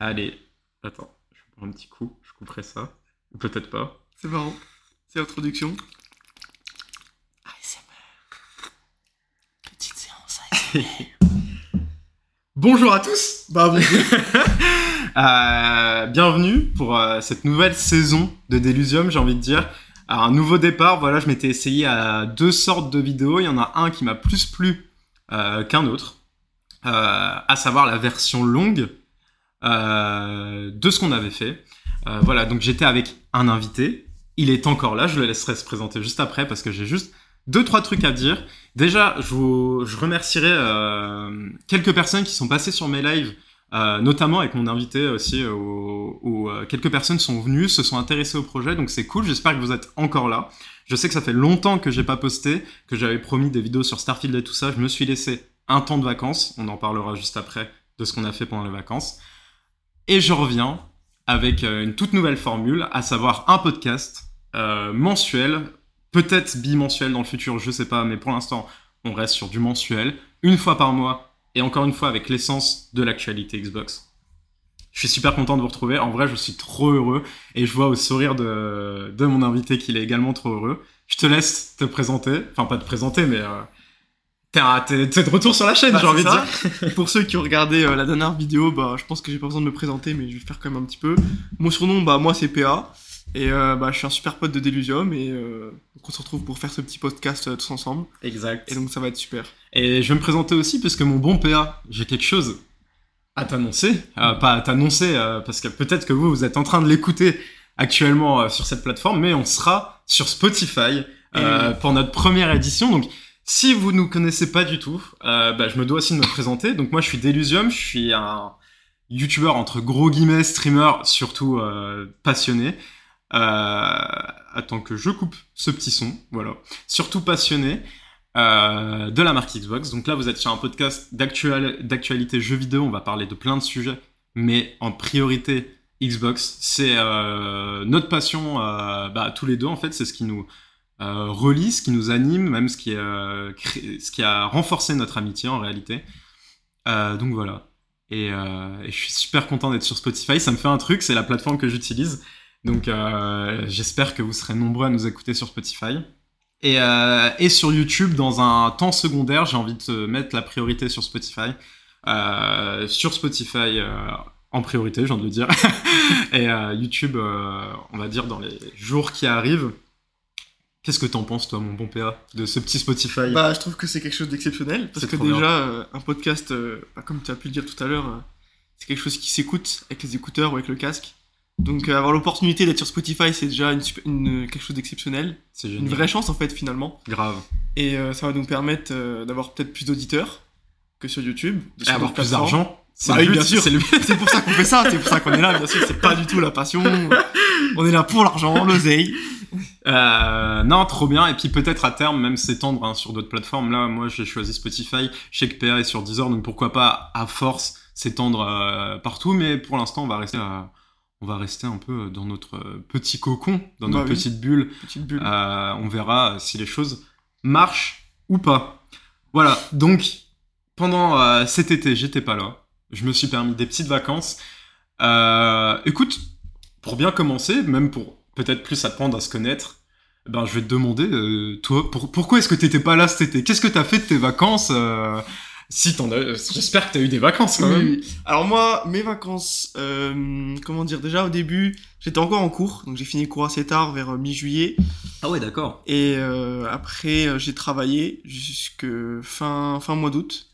Allez, attends, je vais prendre un petit coup, je couperai ça. Ou peut-être pas. C'est marrant. C'est l'introduction. Petite séance ASMR. Bonjour à tous. Bah bonjour. Euh, bienvenue pour euh, cette nouvelle saison de Delusium, j'ai envie de dire. Alors, un nouveau départ, voilà, je m'étais essayé à deux sortes de vidéos. Il y en a un qui m'a plus plu euh, qu'un autre, euh, à savoir la version longue euh, de ce qu'on avait fait. Euh, voilà, donc j'étais avec un invité. Il est encore là, je le laisserai se présenter juste après parce que j'ai juste deux trois trucs à dire. Déjà, je, vous, remercierai euh, quelques personnes qui sont passées sur mes lives, notamment avec mon invité aussi, où, où, quelques personnes sont venues, se sont intéressées au projet, donc c'est cool. J'espère que vous êtes encore là. Je sais que ça fait longtemps que j'ai pas posté, que j'avais promis des vidéos sur Starfield et tout ça. Je me suis laissé un temps de vacances. On en parlera juste après de ce qu'on a fait pendant les vacances. Et je reviens avec euh, une toute nouvelle formule, à savoir un podcast euh, mensuel, peut-être bimensuel dans le futur, je sais pas, mais pour l'instant, on reste sur du mensuel, une fois par mois, et encore une fois avec l'essence de l'actualité Xbox. Je suis super content de vous retrouver. En vrai, je suis trop heureux, et je vois au sourire de, de mon invité qu'il est également trop heureux. Je te laisse te présenter, enfin pas te présenter, mais euh, t'es de retour sur la chaîne, Bah, j'ai envie de ça. dire. Pour ceux qui ont regardé euh, la dernière vidéo, bah je pense que j'ai pas besoin de me présenter, mais je vais le faire quand même un petit peu. Mon surnom, bah moi c'est PA. Et euh, bah, je suis un super pote de Delusium et euh, donc on se retrouve pour faire ce petit podcast euh, tous ensemble. Exact. Et donc ça va être super. Et je vais me présenter aussi parce que mon bon PA, j'ai quelque chose à t'annoncer. Euh, pas à t'annoncer, parce que peut-être que vous, vous êtes en train de l'écouter actuellement sur cette plateforme, mais on sera sur Spotify euh, pour notre première édition. Donc, si vous nous connaissez pas du tout, euh, bah, je me dois aussi de me présenter. Donc, moi, je suis Delusium, je suis un YouTuber entre gros guillemets, streamer, surtout euh, passionné. Euh, attends que je coupe ce petit son, voilà. Surtout passionné de la marque Xbox. Donc là, vous êtes sur un podcast d'actual- d'actualité jeux vidéo. On va parler de plein de sujets, mais en priorité Xbox. C'est notre passion, bah, tous les deux en fait. C'est ce qui nous euh, relie, ce qui nous anime, même ce qui, euh, a renforcé notre amitié en réalité. Euh, donc voilà. Et, euh, et je suis super content d'être sur Spotify. Ça me fait un truc, c'est la plateforme que j'utilise. Donc j'espère que vous serez nombreux à nous écouter sur Spotify. Et, et sur YouTube, dans un temps secondaire, j'ai envie de mettre la priorité sur Spotify. Sur Spotify en priorité, j'ai envie de dire. et YouTube, on va dire dans les jours qui arrivent. Qu'est-ce que t'en penses, toi, mon bon PA, de ce petit Spotify Bah je trouve que c'est quelque chose d'exceptionnel parce que déjà euh, un podcast, euh, bah, comme tu as pu le dire tout à l'heure, euh, c'est quelque chose qui s'écoute avec les écouteurs ou avec le casque. Donc avoir l'opportunité d'être sur Spotify, c'est déjà une, quelque chose d'exceptionnel, C'est une vraie chance en fait finalement. Grave. Et ça va nous permettre d'avoir peut-être plus d'auditeurs que sur YouTube, Et avoir plus d'argent. C'est Bah oui, bien sûr. C'est le pour ça qu'on fait ça, c'est pour ça qu'on est là, bien sûr, c'est pas du tout la passion. On est là pour l'argent, l'oseille. Euh, non, trop bien. Et puis peut-être à terme même s'étendre hein, sur d'autres plateformes. Là, moi, j'ai choisi Spotify. Je sais que PA est sur Deezer, donc pourquoi pas à force s'étendre euh, partout. Mais pour l'instant, on va rester, on va rester un peu dans notre petit cocon, dans Bah notre oui. petite bulle. Petite bulle. Euh, on verra si les choses marchent ou pas. Voilà. Donc pendant cet été, j'étais pas là. Je me suis permis des petites vacances. Écoute, pour bien commencer, même pour peut-être plus apprendre à se connaître, ben je vais te demander, euh, toi, pour- pourquoi est-ce que t'étais pas là cet été? Qu'est-ce que t'as fait de tes vacances euh, Si t'en as, j'espère que t'as eu des vacances quand même. oui. Alors moi, mes vacances, euh, comment dire, déjà au début, j'étais encore en cours, donc j'ai fini le cours assez tard, vers euh, mi-juillet, Ah ouais, d'accord. et après j'ai travaillé jusque fin, fin mois d'août.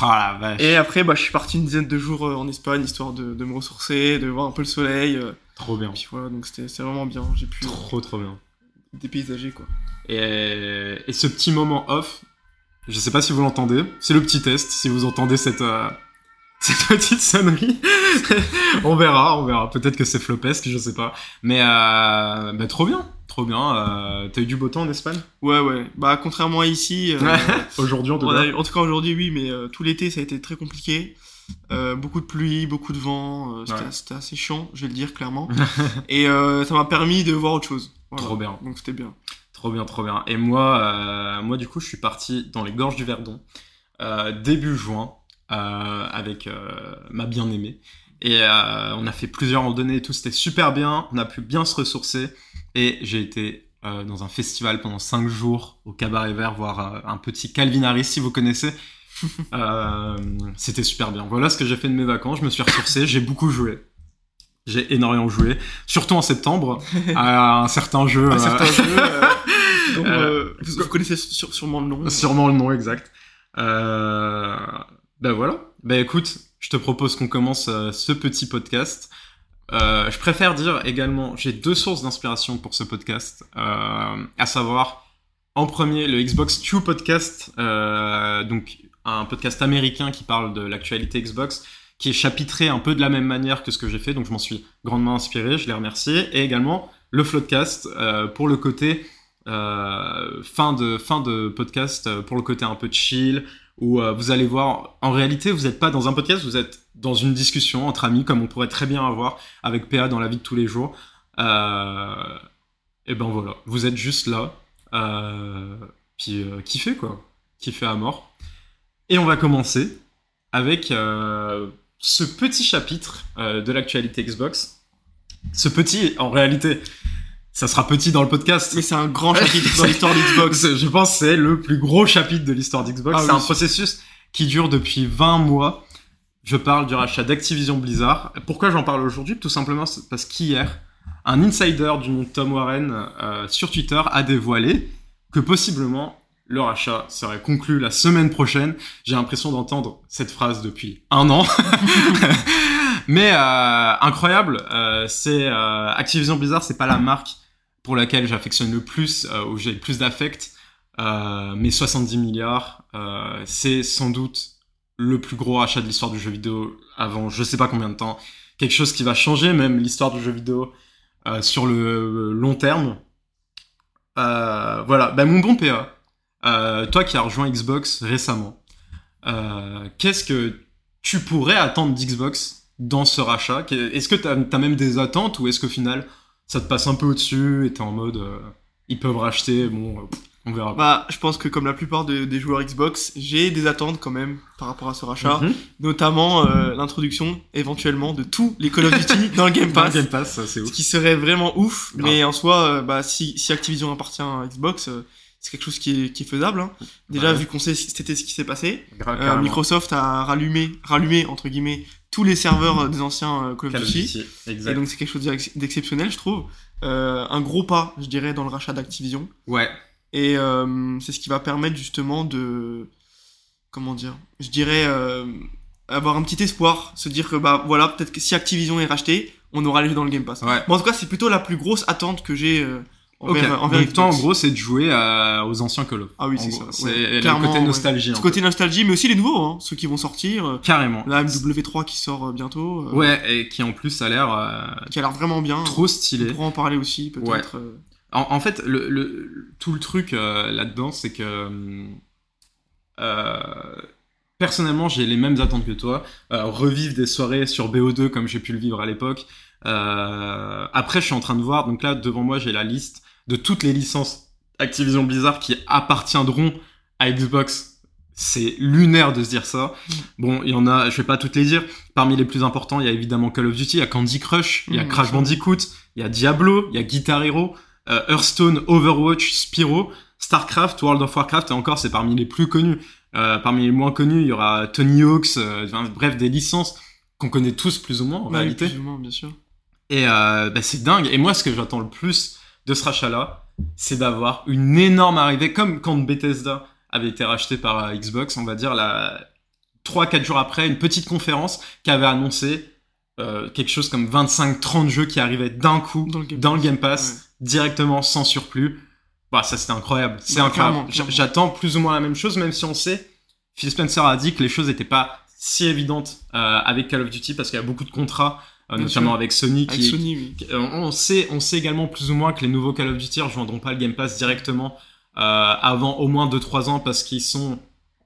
La vache. Et après, bah, je suis parti une dizaine de jours euh, en Espagne, histoire de, de me ressourcer, de voir un peu le soleil. euh, Trop bien. puis voilà, donc c'était vraiment bien, j'ai pu euh, Trop trop bien. dépaysager quoi. Et, et ce petit moment off, je sais pas si vous l'entendez, c'est le petit test, si vous entendez cette, euh, cette petite sonnerie. on verra, on verra. Peut-être que c'est flopesque, je sais pas. Mais euh, bah, trop bien, trop bien. Euh, T'as eu du beau temps en Espagne? Ouais, ouais, bah contrairement à ici, euh, Aujourd'hui en tout cas. en tout cas aujourd'hui oui, mais euh, tout l'été ça a été très compliqué. Beaucoup de pluie, beaucoup de vent, c'était Ouais. assez chiant, je vais le dire clairement. Et ça m'a permis de voir autre chose. Voilà. Trop bien. Donc c'était bien. Trop bien, trop bien. Et moi, moi du coup, je suis parti dans les gorges du Verdon début juin avec ma bien-aimée. Et euh, on a fait plusieurs randonnées et tout, c'était super bien. On a pu bien se ressourcer. Et j'ai été euh, dans un festival pendant 5 jours au Cabaret Vert voir euh, un petit Calvin Harris, si vous connaissez. C'était super bien. Voilà ce que j'ai fait de mes vacances. Je me suis ressourcé, j'ai beaucoup joué. J'ai énormément joué, surtout en septembre, à un certain jeu. Un certain jeu, dont, vous, vous connaissez sûrement le nom. Sûrement le nom exact. Ben voilà. Ben écoute, je te propose qu'on commence euh, ce petit podcast. Euh, je préfère dire également, j'ai deux sources d'inspiration pour ce podcast, euh, à savoir, en premier, le Xbox Q podcast, euh, donc un podcast américain qui parle de l'actualité Xbox, qui est chapitré un peu de la même manière que ce que j'ai fait, donc je m'en suis grandement inspiré, je les remercie, et également le Floodcast pour le côté euh, fin de fin de podcast pour le côté un peu chill où euh, vous allez voir en réalité vous n'êtes pas dans un podcast vous êtes dans une discussion entre amis comme on pourrait très bien avoir avec PA dans la vie de tous les jours. Euh, et ben voilà vous êtes juste là euh, puis euh, kiffez quoi. Kiffez à mort. Et on va commencer avec ce petit chapitre de l'actualité Xbox. Ce petit en réalité ça sera petit dans le podcast Mais c'est un grand chapitre dans l'histoire d'Xbox. je pense que c'est le plus gros chapitre de l'histoire d'Xbox. Ah c'est oui. un processus qui dure depuis 20 mois. Je parle du rachat d'Activision Blizzard. Pourquoi j'en parle aujourd'hui Tout simplement parce qu'hier, un insider du nom de Tom Warren euh, sur Twitter a dévoilé que possiblement le rachat serait conclu la semaine prochaine. J'ai l'impression d'entendre cette phrase depuis un an. Mais euh, incroyable, euh, c'est euh, Activision Blizzard, c'est pas la marque pour laquelle j'affectionne le plus, où j'ai le plus d'affect. Mais 70 milliards, c'est sans doute le plus gros rachat de l'histoire du jeu vidéo avant je sais pas combien de temps. Quelque chose qui va changer même l'histoire du jeu vidéo sur le long terme. Voilà, ben, mon bon PA, toi qui as rejoint Xbox récemment, qu'est-ce que tu pourrais attendre d'Xbox dans ce rachat Est-ce que tu as, même des attentes ou est-ce qu'au final ça te passe un peu au-dessus et t'es en mode euh, ils peuvent racheter, bon, euh, on verra. Bah, je pense que comme la plupart de- des joueurs Xbox, j'ai des attentes quand même par rapport à ce rachat. Mhm. Notamment euh, l'introduction éventuellement de tous les Call of Duty dans le Game Dans le Pass. Game Ce qui serait vraiment ouf. Grave. Mais en soi, euh, bah, si, si Activision appartient à Xbox, c'est quelque chose qui est, qui est faisable. hein. Déjà, Ouais. vu qu'on sait c'était ce qui s'est passé, Grave, euh. Microsoft a rallumé, rallumé, entre guillemets, tous les serveurs euh, des anciens euh, Call of Call of Duty. Et donc c'est quelque chose d'ex- d'exceptionnel, je trouve. Euh, un gros pas, je dirais, dans le rachat d'Activision. Ouais, Et euh, c'est ce qui va permettre justement de... Comment dire Je dirais euh, avoir un petit espoir, se dire que bah voilà, peut-être que si Activision est racheté, on aura les jeux dans le Game Pass. ouais. Bon, en tout cas, c'est plutôt la plus grosse attente que j'ai euh, Ok, envers, envers donc toi en Xbox. gros c'est de jouer à- aux anciens Call of. Ah oui, c'est ça, C'est ouais. le côté ouais. nostalgie. Ce peu. côté nostalgie, mais aussi les nouveaux, hein, ceux qui vont sortir. euh, Carrément. La MW3 qui sort euh, bientôt, euh, Ouais, et qui en plus a l'air euh, qui a l'air vraiment bien. trop On stylé. pourra en parler aussi, peut-être. euh. En, en fait, le, le- tout le truc euh, là-dedans, c'est que personnellement, j'ai les mêmes attentes que toi. Euh, revivre des soirées sur BO2 comme j'ai pu le vivre à l'époque. Euh, après, je suis en train de voir. Donc là, devant moi, j'ai la liste de toutes les licences Activision Blizzard qui appartiendront à Xbox. C'est lunaire de se dire ça. Bon, il y en a, je vais pas toutes les dire. Parmi les plus importants, il y a évidemment Call of Duty, il y a Candy Crush, il y a Mm, Crash. Bandicoot, il y a Diablo, il y a Guitar Hero, euh, Hearthstone, Overwatch, Spyro, Starcraft, World of Warcraft, et encore, c'est parmi les plus connus. Euh, parmi les moins connus, il y aura Tony Hawk's, euh, enfin, bref, des licences qu'on connaît tous plus ou moins en réalité. plus ou moins, bien sûr. Et bah, c'est dingue. Et moi, ce que j'attends le plus de ce rachat-là, c'est d'avoir une énorme arrivée, comme quand Bethesda avait été racheté par euh, Xbox, on va dire, la... 3-4 jours après, une petite conférence qui avait annoncé euh, quelque chose comme 25-30 jeux qui arrivaient d'un coup Dans le Game dans le Pass. Game Pass, directement, sans surplus. Bah, ça, c'était incroyable. C'est incroyable. J'attends plus ou moins la même chose, même si on sait, Phil Spencer a dit que les choses n'étaient pas si évidentes euh, avec Call of Duty parce qu'il y a beaucoup de contrats, notamment sûr. avec Sony, Avec qui, Sony, oui. euh, on sait, on sait également plus ou moins que les nouveaux Call of Duty rejoindront pas le Game Pass directement euh, avant au moins 2-3 ans parce qu'ils sont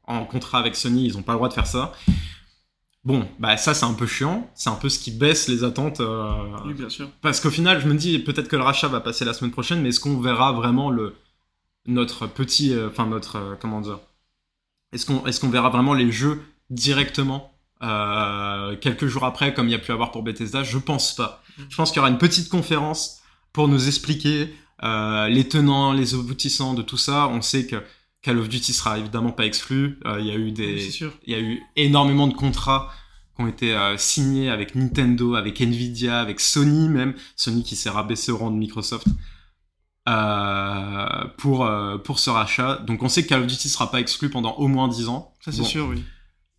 en contrat avec Sony, ils ont pas le droit de faire ça. Bon, bah ça c'est un peu chiant, c'est un peu ce qui baisse les attentes. euh, Oui, bien sûr. parce qu'au final, je me dis peut-être que le rachat va passer la semaine prochaine, mais est-ce qu'on verra vraiment le notre petit, euh, enfin notre euh, comment dire, est-ce qu'on est-ce qu'on verra vraiment les jeux directement? Euh, quelques jours après, comme il y a pu avoir pour Bethesda Je pense pas. Je pense qu'il y aura une petite conférence pour nous expliquer euh, les tenants, les aboutissants de tout ça. On sait que Call of Duty sera évidemment pas exclu. Euh, il y a eu des, il y a eu énormément de contrats qui ont été signés avec Nintendo, avec Nvidia, avec Sony même. Sony qui s'est rabaissé au rang de Microsoft pour pour ce rachat. Donc on sait que Call of Duty sera pas exclu pendant au moins 10 ans. Ça, c'est Bon, sûr, oui.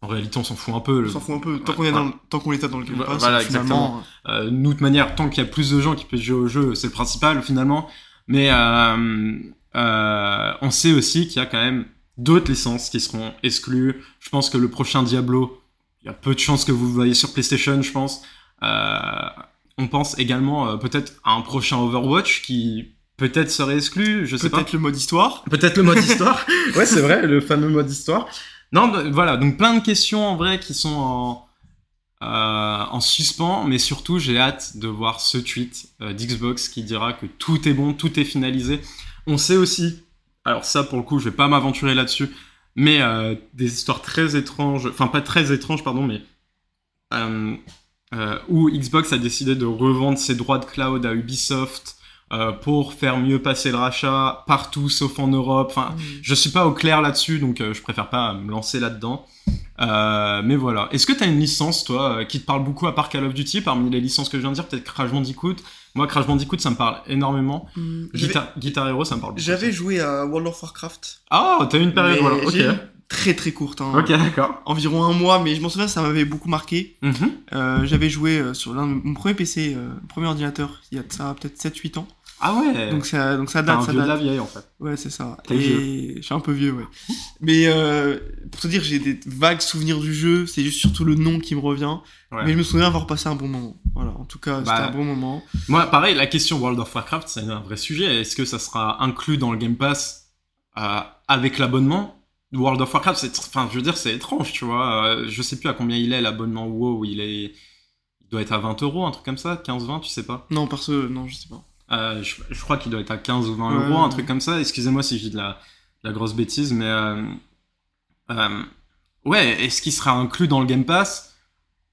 En réalité, on s'en fout un peu. On s'en fout un peu. Tant Ouais, qu'on est, ouais. dans, le- tant qu'on est dans le Game Voilà, Pass, voilà, finalement, Euh, nous, de manière, tant qu'il y a plus de gens qui peuvent jouer au jeu, c'est le principal finalement. Mais euh, euh, on sait aussi qu'il y a quand même d'autres licences qui seront exclues. Je pense que le prochain Diablo, il y a peu de chances que vous voyez sur PlayStation, je pense. Euh, on pense également euh, peut-être à un prochain Overwatch qui peut-être serait exclu, je sais pas. peut-être le mode histoire. Peut-être le mode histoire. ouais, c'est vrai, le fameux mode histoire. Non, voilà, donc plein de questions en vrai qui sont en, euh, en suspens, mais surtout j'ai hâte de voir ce tweet euh, d'Xbox qui dira que tout est bon, tout est finalisé. On sait aussi, alors ça pour le coup je vais pas m'aventurer là-dessus, mais euh, des histoires très étranges, enfin pas très étranges pardon, mais où Xbox a décidé de revendre ses droits de cloud à Ubisoft euh, pour faire mieux passer le rachat partout sauf en Europe. Enfin, je suis pas au clair là-dessus, donc euh, je préfère pas me lancer là-dedans. Euh, mais voilà. Est-ce que t'as une licence, toi, euh, qui te parle beaucoup à part Call of Duty, parmi les licences que je viens de dire Peut-être Crash Bandicoot? Moi, Crash Bandicoot, ça me parle énormément. J'avais- Guitar, Guitar Hero, ça me parle beaucoup. J'avais joué à World of Warcraft. Ah, t'as eu une période, voilà. Ok. Très très courte. hein. Ok, d'accord. Environ un mois, mais je m'en souviens, ça m'avait beaucoup marqué. Mhm. Euh, J'avais joué sur l'un de mon premier PC, euh, mon premier ordinateur, il y a de ça peut-être 7-8 ans. Ah ouais. Donc ça, donc ça date, un ça vieux de la vieille, en fait. Ouais, c'est ça. T'es je suis un peu vieux, ouais. Mais euh, pour te dire, j'ai des vagues souvenirs du jeu, c'est juste surtout le nom qui me revient. Ouais. Mais je me souviens avoir passé un bon moment. Voilà, en tout cas, Bah, c'était un bon moment. Moi, pareil, la question World of Warcraft, c'est un vrai sujet. Est-ce que ça sera inclus dans le Game Pass euh, avec l'abonnement? World of Warcraft, c'est, enfin, je veux dire, c'est étrange, tu vois. Euh, je sais plus à combien il est l'abonnement WoW. Il est, il doit être à 20 euros, un truc comme ça, 15-20, tu sais pas. Non, perso, non, je sais pas. Euh, je, je crois qu'il doit être à 15 ou 20 Ouais, euros, ouais, un truc comme ça. Excusez-moi si je dis de la, de la grosse bêtise, mais euh, euh, ouais, est-ce qu'il sera inclus dans le Game Pass?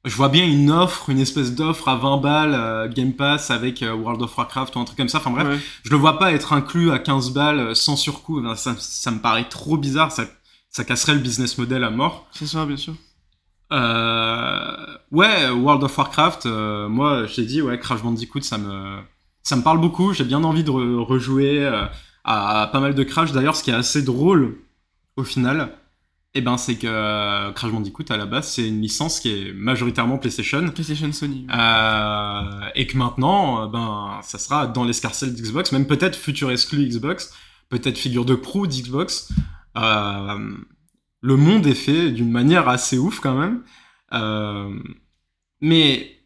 Je vois bien une offre, une espèce d'offre à 20 balles Game Pass avec World of Warcraft ou un truc comme ça. Enfin bref, Ouais. je le vois pas être inclus à 15 balles sans surcoût. Ça, ça me paraît trop bizarre. Ça, ça casserait le business model à mort. C'est ça, bien sûr. Euh, ouais, World of Warcraft, euh, moi, j'ai dit, ouais, Crash Bandicoot, ça me, ça me parle beaucoup. J'ai bien envie de re- rejouer euh, à, pas mal de Crash. D'ailleurs, ce qui est assez drôle, au final, eh ben, c'est que euh, Crash Bandicoot, à la base, c'est une licence qui est majoritairement PlayStation. PlayStation Sony. Euh, et que maintenant, ben, ça sera dans l'escarcelle d'Xbox, même peut-être futur exclu Xbox, peut-être figure de proue d'Xbox. Euh, le monde est fait d'une manière assez ouf quand même. Euh, mais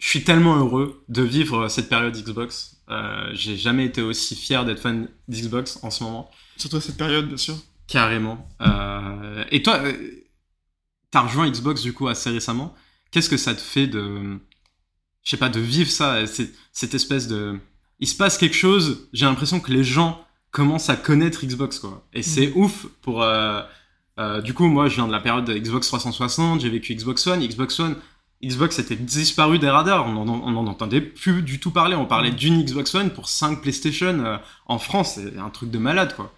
je suis tellement heureux de vivre cette période Xbox. Euh, J'ai jamais été aussi fier d'être fan d'Xbox en ce moment. Surtout à cette période, bien sûr. Carrément. Euh, et toi, euh, t'as rejoint Xbox du coup assez récemment. Qu'est-ce que ça te fait de, je sais pas, de vivre ça, c'est- cette espèce de, il se passe quelque chose. J'ai l'impression que les gens commencent à connaître Xbox quoi. Et c'est ouf pour. euh, euh, du coup, moi, je viens de la période de Xbox 360. J'ai vécu Xbox One. Xbox One. Xbox était disparu des radars, on n'en entendait plus du tout parler. On parlait d'une Xbox One pour 5 PlayStation euh, en France, c'est un truc de malade quoi.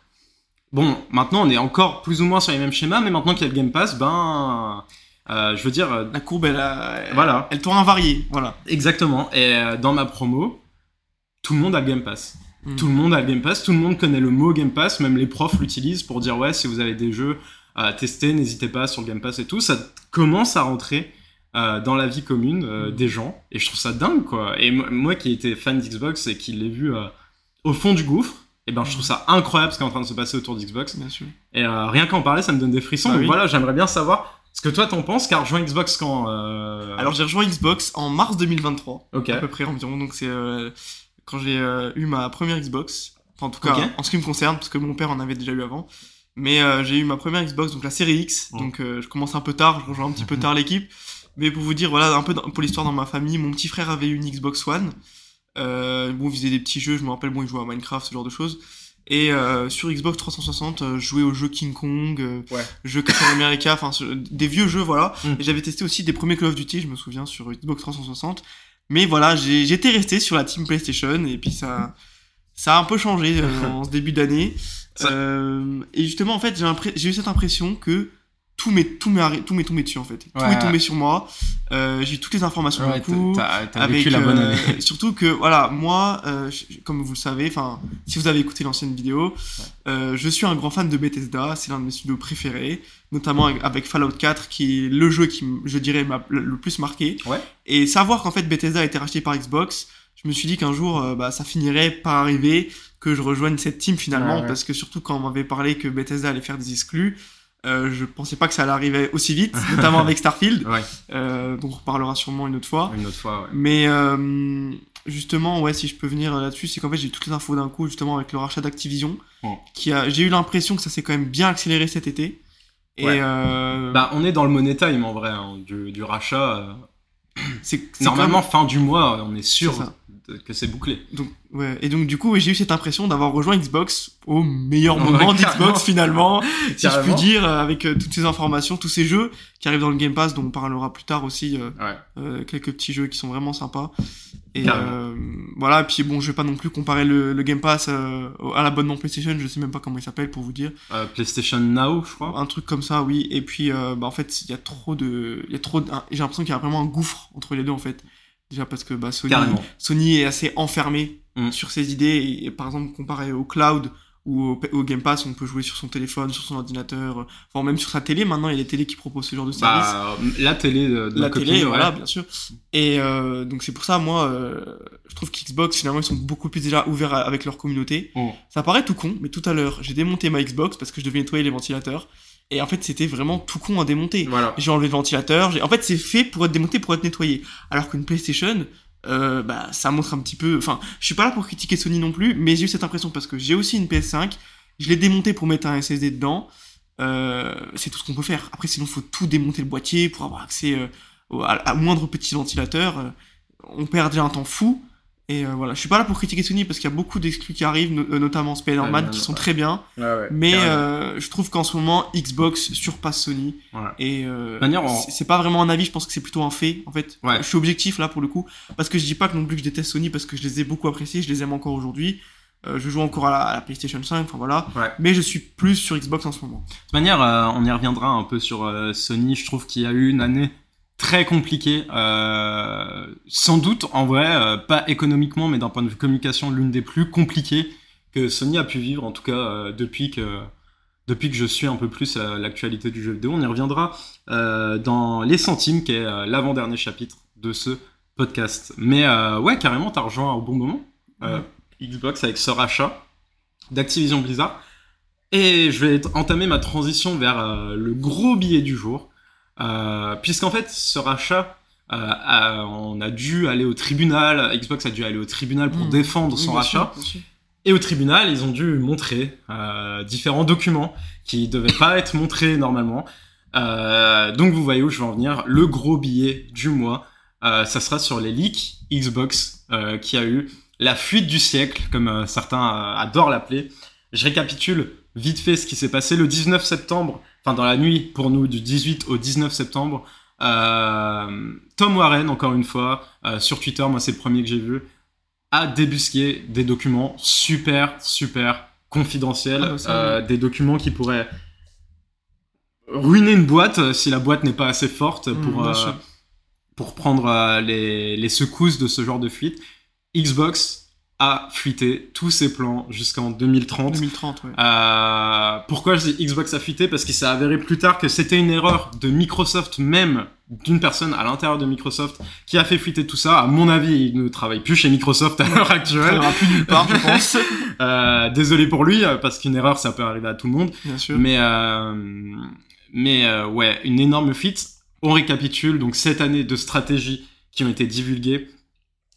Bon, maintenant on est encore plus ou moins sur les mêmes schémas, mais maintenant qu'il y a le Game Pass, ben, euh, je veux dire, euh, La courbe, elle, a, elle, voilà, elle tourne invariée. Voilà. exactement. Et euh, dans ma promo, tout le monde a le Game Pass. Mm. Tout le monde a le Game Pass, tout le monde connaît le mot Game Pass, même les profs l'utilisent pour dire ouais, si vous avez des jeux à tester, n'hésitez pas sur le Game Pass et tout. Ça commence à rentrer euh, dans la vie commune euh, Mm. des gens, et je trouve ça dingue quoi. Et mo- moi qui étais fan d'Xbox et qui l'ai vu euh, au fond du gouffre, et ben je trouve ça incroyable ce qui est en train de se passer autour d'Xbox. Bien sûr. Et rien qu'en parler, ça me donne des frissons. Ah oui. voilà, j'aimerais bien savoir ce que toi t'en penses, car rejoint Xbox quand. Alors, j'ai rejoint Xbox en mars 2023. ok, à peu près environ. Donc c'est quand j'ai eu ma première Xbox. Enfin en tout cas en ce qui me concerne parce que mon père en avait déjà eu avant. Mais j'ai eu ma première Xbox donc la série X. Donc je commence un peu tard, je rejoins un petit peu tard l'équipe. Mais pour vous dire voilà un peu dans- pour l'histoire dans ma famille, mon petit frère avait une Xbox One. Euh, bon il faisait des petits jeux, je me rappelle bon il jouait à Minecraft ce genre de choses. Et euh, sur Xbox 360, euh, je jouais au jeu King Kong, euh, Ouais. jeu Captain America, enfin des vieux jeux, voilà. Mm. Et j'avais testé aussi des premiers Call of Duty, je me souviens, sur Xbox 360. Mais voilà, j'étais resté sur la team PlayStation et puis ça, ça a un peu changé euh, en ce début d'année. Ça- Euh, et justement, en fait, j'ai eu cette impression que tout m'est tout m'est tout m'est tombé dessus en fait. Tout est tombé sur moi. Euh, j'ai eu toutes les informations Ouais, coup t'as t'as avec vécu la bonne euh, année. surtout que voilà moi euh, je- comme vous le savez enfin si vous avez écouté l'ancienne vidéo euh, je suis un grand fan de Bethesda c'est l'un de mes studios préférés notamment avec, avec Fallout 4 qui est le jeu qui je dirais m'a le, plus marqué Ouais. et savoir qu'en fait Bethesda a été racheté par Xbox je me suis dit qu'un jour euh, bah, ça finirait par arriver que je rejoigne cette team finalement Ouais, ouais. parce que surtout quand on m'avait parlé que Bethesda allait faire des exclus euh, je pensais pas que ça allait arriver aussi vite notamment avec Starfield Ouais, euh, dont on reparlera sûrement une autre fois une autre fois, ouais. mais euh, justement, ouais, si je peux venir là-dessus, c'est qu'en fait j'ai eu toutes les infos d'un coup, justement avec le rachat d'Activision, Oh. qui a, j'ai eu l'impression que ça s'est quand même bien accéléré cet été. Et Ouais. euh, Bah, on est dans le money time en vrai, hein, du, du rachat. c'est Normalement, fin du mois, on est sûr que c'est bouclé. donc, ouais. Et donc du coup, ouais, j'ai eu cette impression d'avoir rejoint Xbox au meilleur Ouais, moment carrément. d'Xbox finalement, si je puis dire, avec euh, toutes ces informations, tous ces jeux qui arrivent dans le Game Pass, dont on parlera plus tard aussi. euh, Ouais. euh, quelques petits jeux qui sont vraiment sympas. Et voilà, et puis bon, je vais pas non plus comparer le, le Game Pass à l'abonnement PlayStation, je sais même pas comment il s'appelle pour vous dire. PlayStation Now, je crois. Un truc comme ça, oui. Et puis, bah, en fait, il y a trop de. Il y a trop de- J'ai l'impression qu'il y a vraiment un gouffre entre les deux, en fait. Déjà parce que bah, Sony, Carrément. Sony est assez enfermé Mm. sur ses idées. Et, et par exemple, comparé au cloud ou au, au Game Pass, on peut jouer sur son téléphone, sur son ordinateur, euh, voire même sur sa télé. Maintenant, il y a des télés qui proposent ce genre de service Bah, la télé de, de la copine, télé, ouais. voilà, bien sûr. Et euh, donc c'est pour ça, moi, euh, je trouve qu'Xbox, finalement, ils sont beaucoup plus déjà ouverts à- avec leur communauté. Mm. Ça paraît tout con, mais tout à l'heure, j'ai démonté ma Xbox parce que je devais nettoyer les ventilateurs. Et en fait, c'était vraiment tout con à démonter. Voilà. J'ai enlevé le ventilateur. En fait, c'est fait pour être démonté, pour être nettoyé. Alors qu'une PlayStation, euh, bah, ça montre un petit peu. Enfin, je suis pas là pour critiquer Sony non plus, mais j'ai eu cette impression parce que j'ai aussi une PS5. Je l'ai démonté pour mettre un SSD dedans. Euh, c'est tout ce qu'on peut faire. Après, sinon, faut tout démonter le boîtier pour avoir accès euh, à, à moindre petit ventilateur. Euh, on perd déjà un temps fou. Et euh, voilà, je suis pas là pour critiquer Sony parce qu'il y a beaucoup d'exclus qui arrivent, no- euh, notamment Spider-Man, qui sont très bien. Ouais, Mais euh, je trouve qu'en ce moment, Xbox surpasse Sony. Voilà. Et euh, c'est- c'est pas vraiment un avis, je pense que c'est plutôt un fait. En fait, Ouais. je suis objectif là pour le coup, parce que je dis pas que non plus que je déteste Sony, parce que je les ai beaucoup appréciés, je les aime encore aujourd'hui. Euh, je joue encore à la, à la PlayStation 5, enfin voilà. Ouais. Mais je suis plus sur Xbox en ce moment. De toute manière, euh, on y reviendra un peu sur euh, Sony. Je trouve qu'il y a eu une année très compliquée. euh, sans doute, en vrai, euh, pas économiquement, mais d'un point de vue communication, l'une des plus compliquées que Sony a pu vivre, en tout cas euh, depuis que depuis que je suis un peu plus euh, l'actualité du jeu vidéo. On y reviendra dans les centimes, qui est l'avant-dernier chapitre de ce podcast. Mais ouais, carrément, t'as rejoint au bon moment. Xbox avec ce rachat d'Activision Blizzard. Et je vais entamer ma transition vers le gros billet du jour. Euh, Puisqu'en fait, ce rachat, euh, a- on a dû aller au tribunal, Xbox a dû aller au tribunal pour Mm. défendre Oui, son rachat. sûr. Et au tribunal, ils ont dû montrer euh, différents documents qui devaient pas être montrés normalement. Euh, donc vous voyez où je vais en venir. Le gros billet du mois, euh, ça sera sur les leaks Xbox euh, qui a eu la fuite du siècle, comme euh, certains euh, adorent l'appeler. Je récapitule vite fait ce qui s'est passé le 19 septembre, enfin dans la nuit pour nous du 18 au 19 septembre. Euh, Tom Warren, encore une fois, euh, sur Twitter, moi c'est le premier que j'ai vu, a débusqué des documents super, super confidentiels, Ah, euh, des documents qui pourraient ruiner une boîte si la boîte n'est pas assez forte Mm, pour, pour prendre les, les secousses de ce genre de fuite. Xbox a fuité tous ses plans jusqu'en 2030. 2030, ouais. Euh, pourquoi je dis Xbox a fuité? Parce qu'il s'est avéré plus tard que c'était une erreur de Microsoft même, d'une personne à l'intérieur de Microsoft, qui a fait fuiter tout ça. À mon avis, il ne travaille plus chez Microsoft à l'heure actuelle. ira plus nulle part, je pense. Euh, désolé pour lui, parce qu'une erreur, ça peut arriver à tout le monde. Bien sûr. Mais, euh, mais ouais, une énorme fuite. On récapitule donc cette année de stratégies qui ont été divulguées,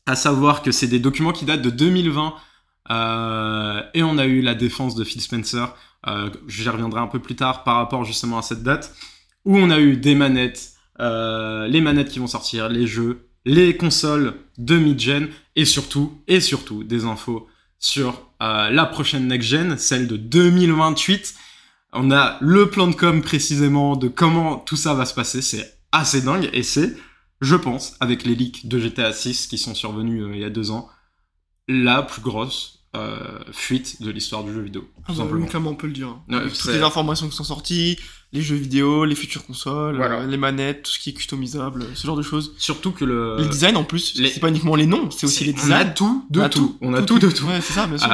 à savoir que c'est des documents qui datent de 2020 euh, et on a eu la défense de Phil Spencer. Euh, J'y reviendrai un peu plus tard par rapport justement à cette date où on a eu des manettes, euh, les manettes qui vont sortir, les jeux, les consoles de mid-gen et surtout et surtout des infos sur euh, la prochaine next-gen, celle de 2028. On a le plan de com précisément de comment tout ça va se passer. C'est assez dingue et c'est, je pense, avec les leaks de GTA 6 qui sont survenus euh, il y a deux ans, la plus grosse euh, fuite de l'histoire du jeu vidéo. Ah Tout bah simplement. oui, clairement, on peut le dire. Ouais, Toutes les informations qui sont sorties, les jeux vidéo, les futures consoles, Voilà. euh, les manettes, tout ce qui est customisable, ce genre de choses. Surtout que le. les designs en plus, les- c'est pas uniquement les noms, c'est aussi les On a designs. tout de On a tout. On a tout de tout. Ouais, c'est ça, bien sûr.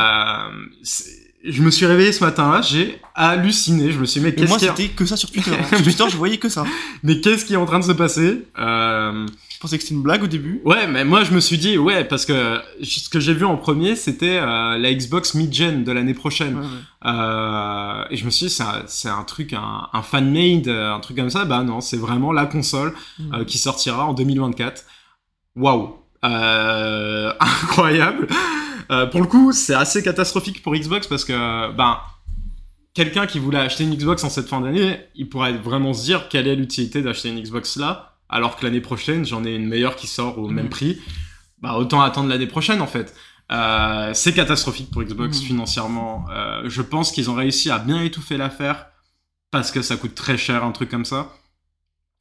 Je me suis réveillé ce matin-là, j'ai halluciné. Je me suis dit, mais qu'est-ce moi, c'était que ça sur Twitter. hein. sur Twitter, je voyais que ça. mais qu'est-ce qui est en train de se passer Euh, Je pensais que c'était une blague au début. Ouais, mais moi je me suis dit, ouais, parce que ce que j'ai vu en premier, c'était euh, la Xbox mid-gen de l'année prochaine. Ouais, ouais. Euh, et je me suis dit, c'est un, truc, un, un fan-made, un truc comme ça. Bah non, c'est vraiment la console Mm. qui sortira en 2024. Waouh Incroyable Euh, Pour le coup, c'est assez catastrophique pour Xbox parce que, ben, quelqu'un qui voulait acheter une Xbox en cette fin d'année, il pourrait vraiment se dire quelle est l'utilité d'acheter une Xbox là, alors que l'année prochaine, j'en ai une meilleure qui sort au même Mhm. prix. Bah, autant attendre l'année prochaine en fait. Euh, c'est catastrophique pour Xbox Mhm. financièrement. Euh, je pense qu'ils ont réussi à bien étouffer l'affaire parce que ça coûte très cher un truc comme ça.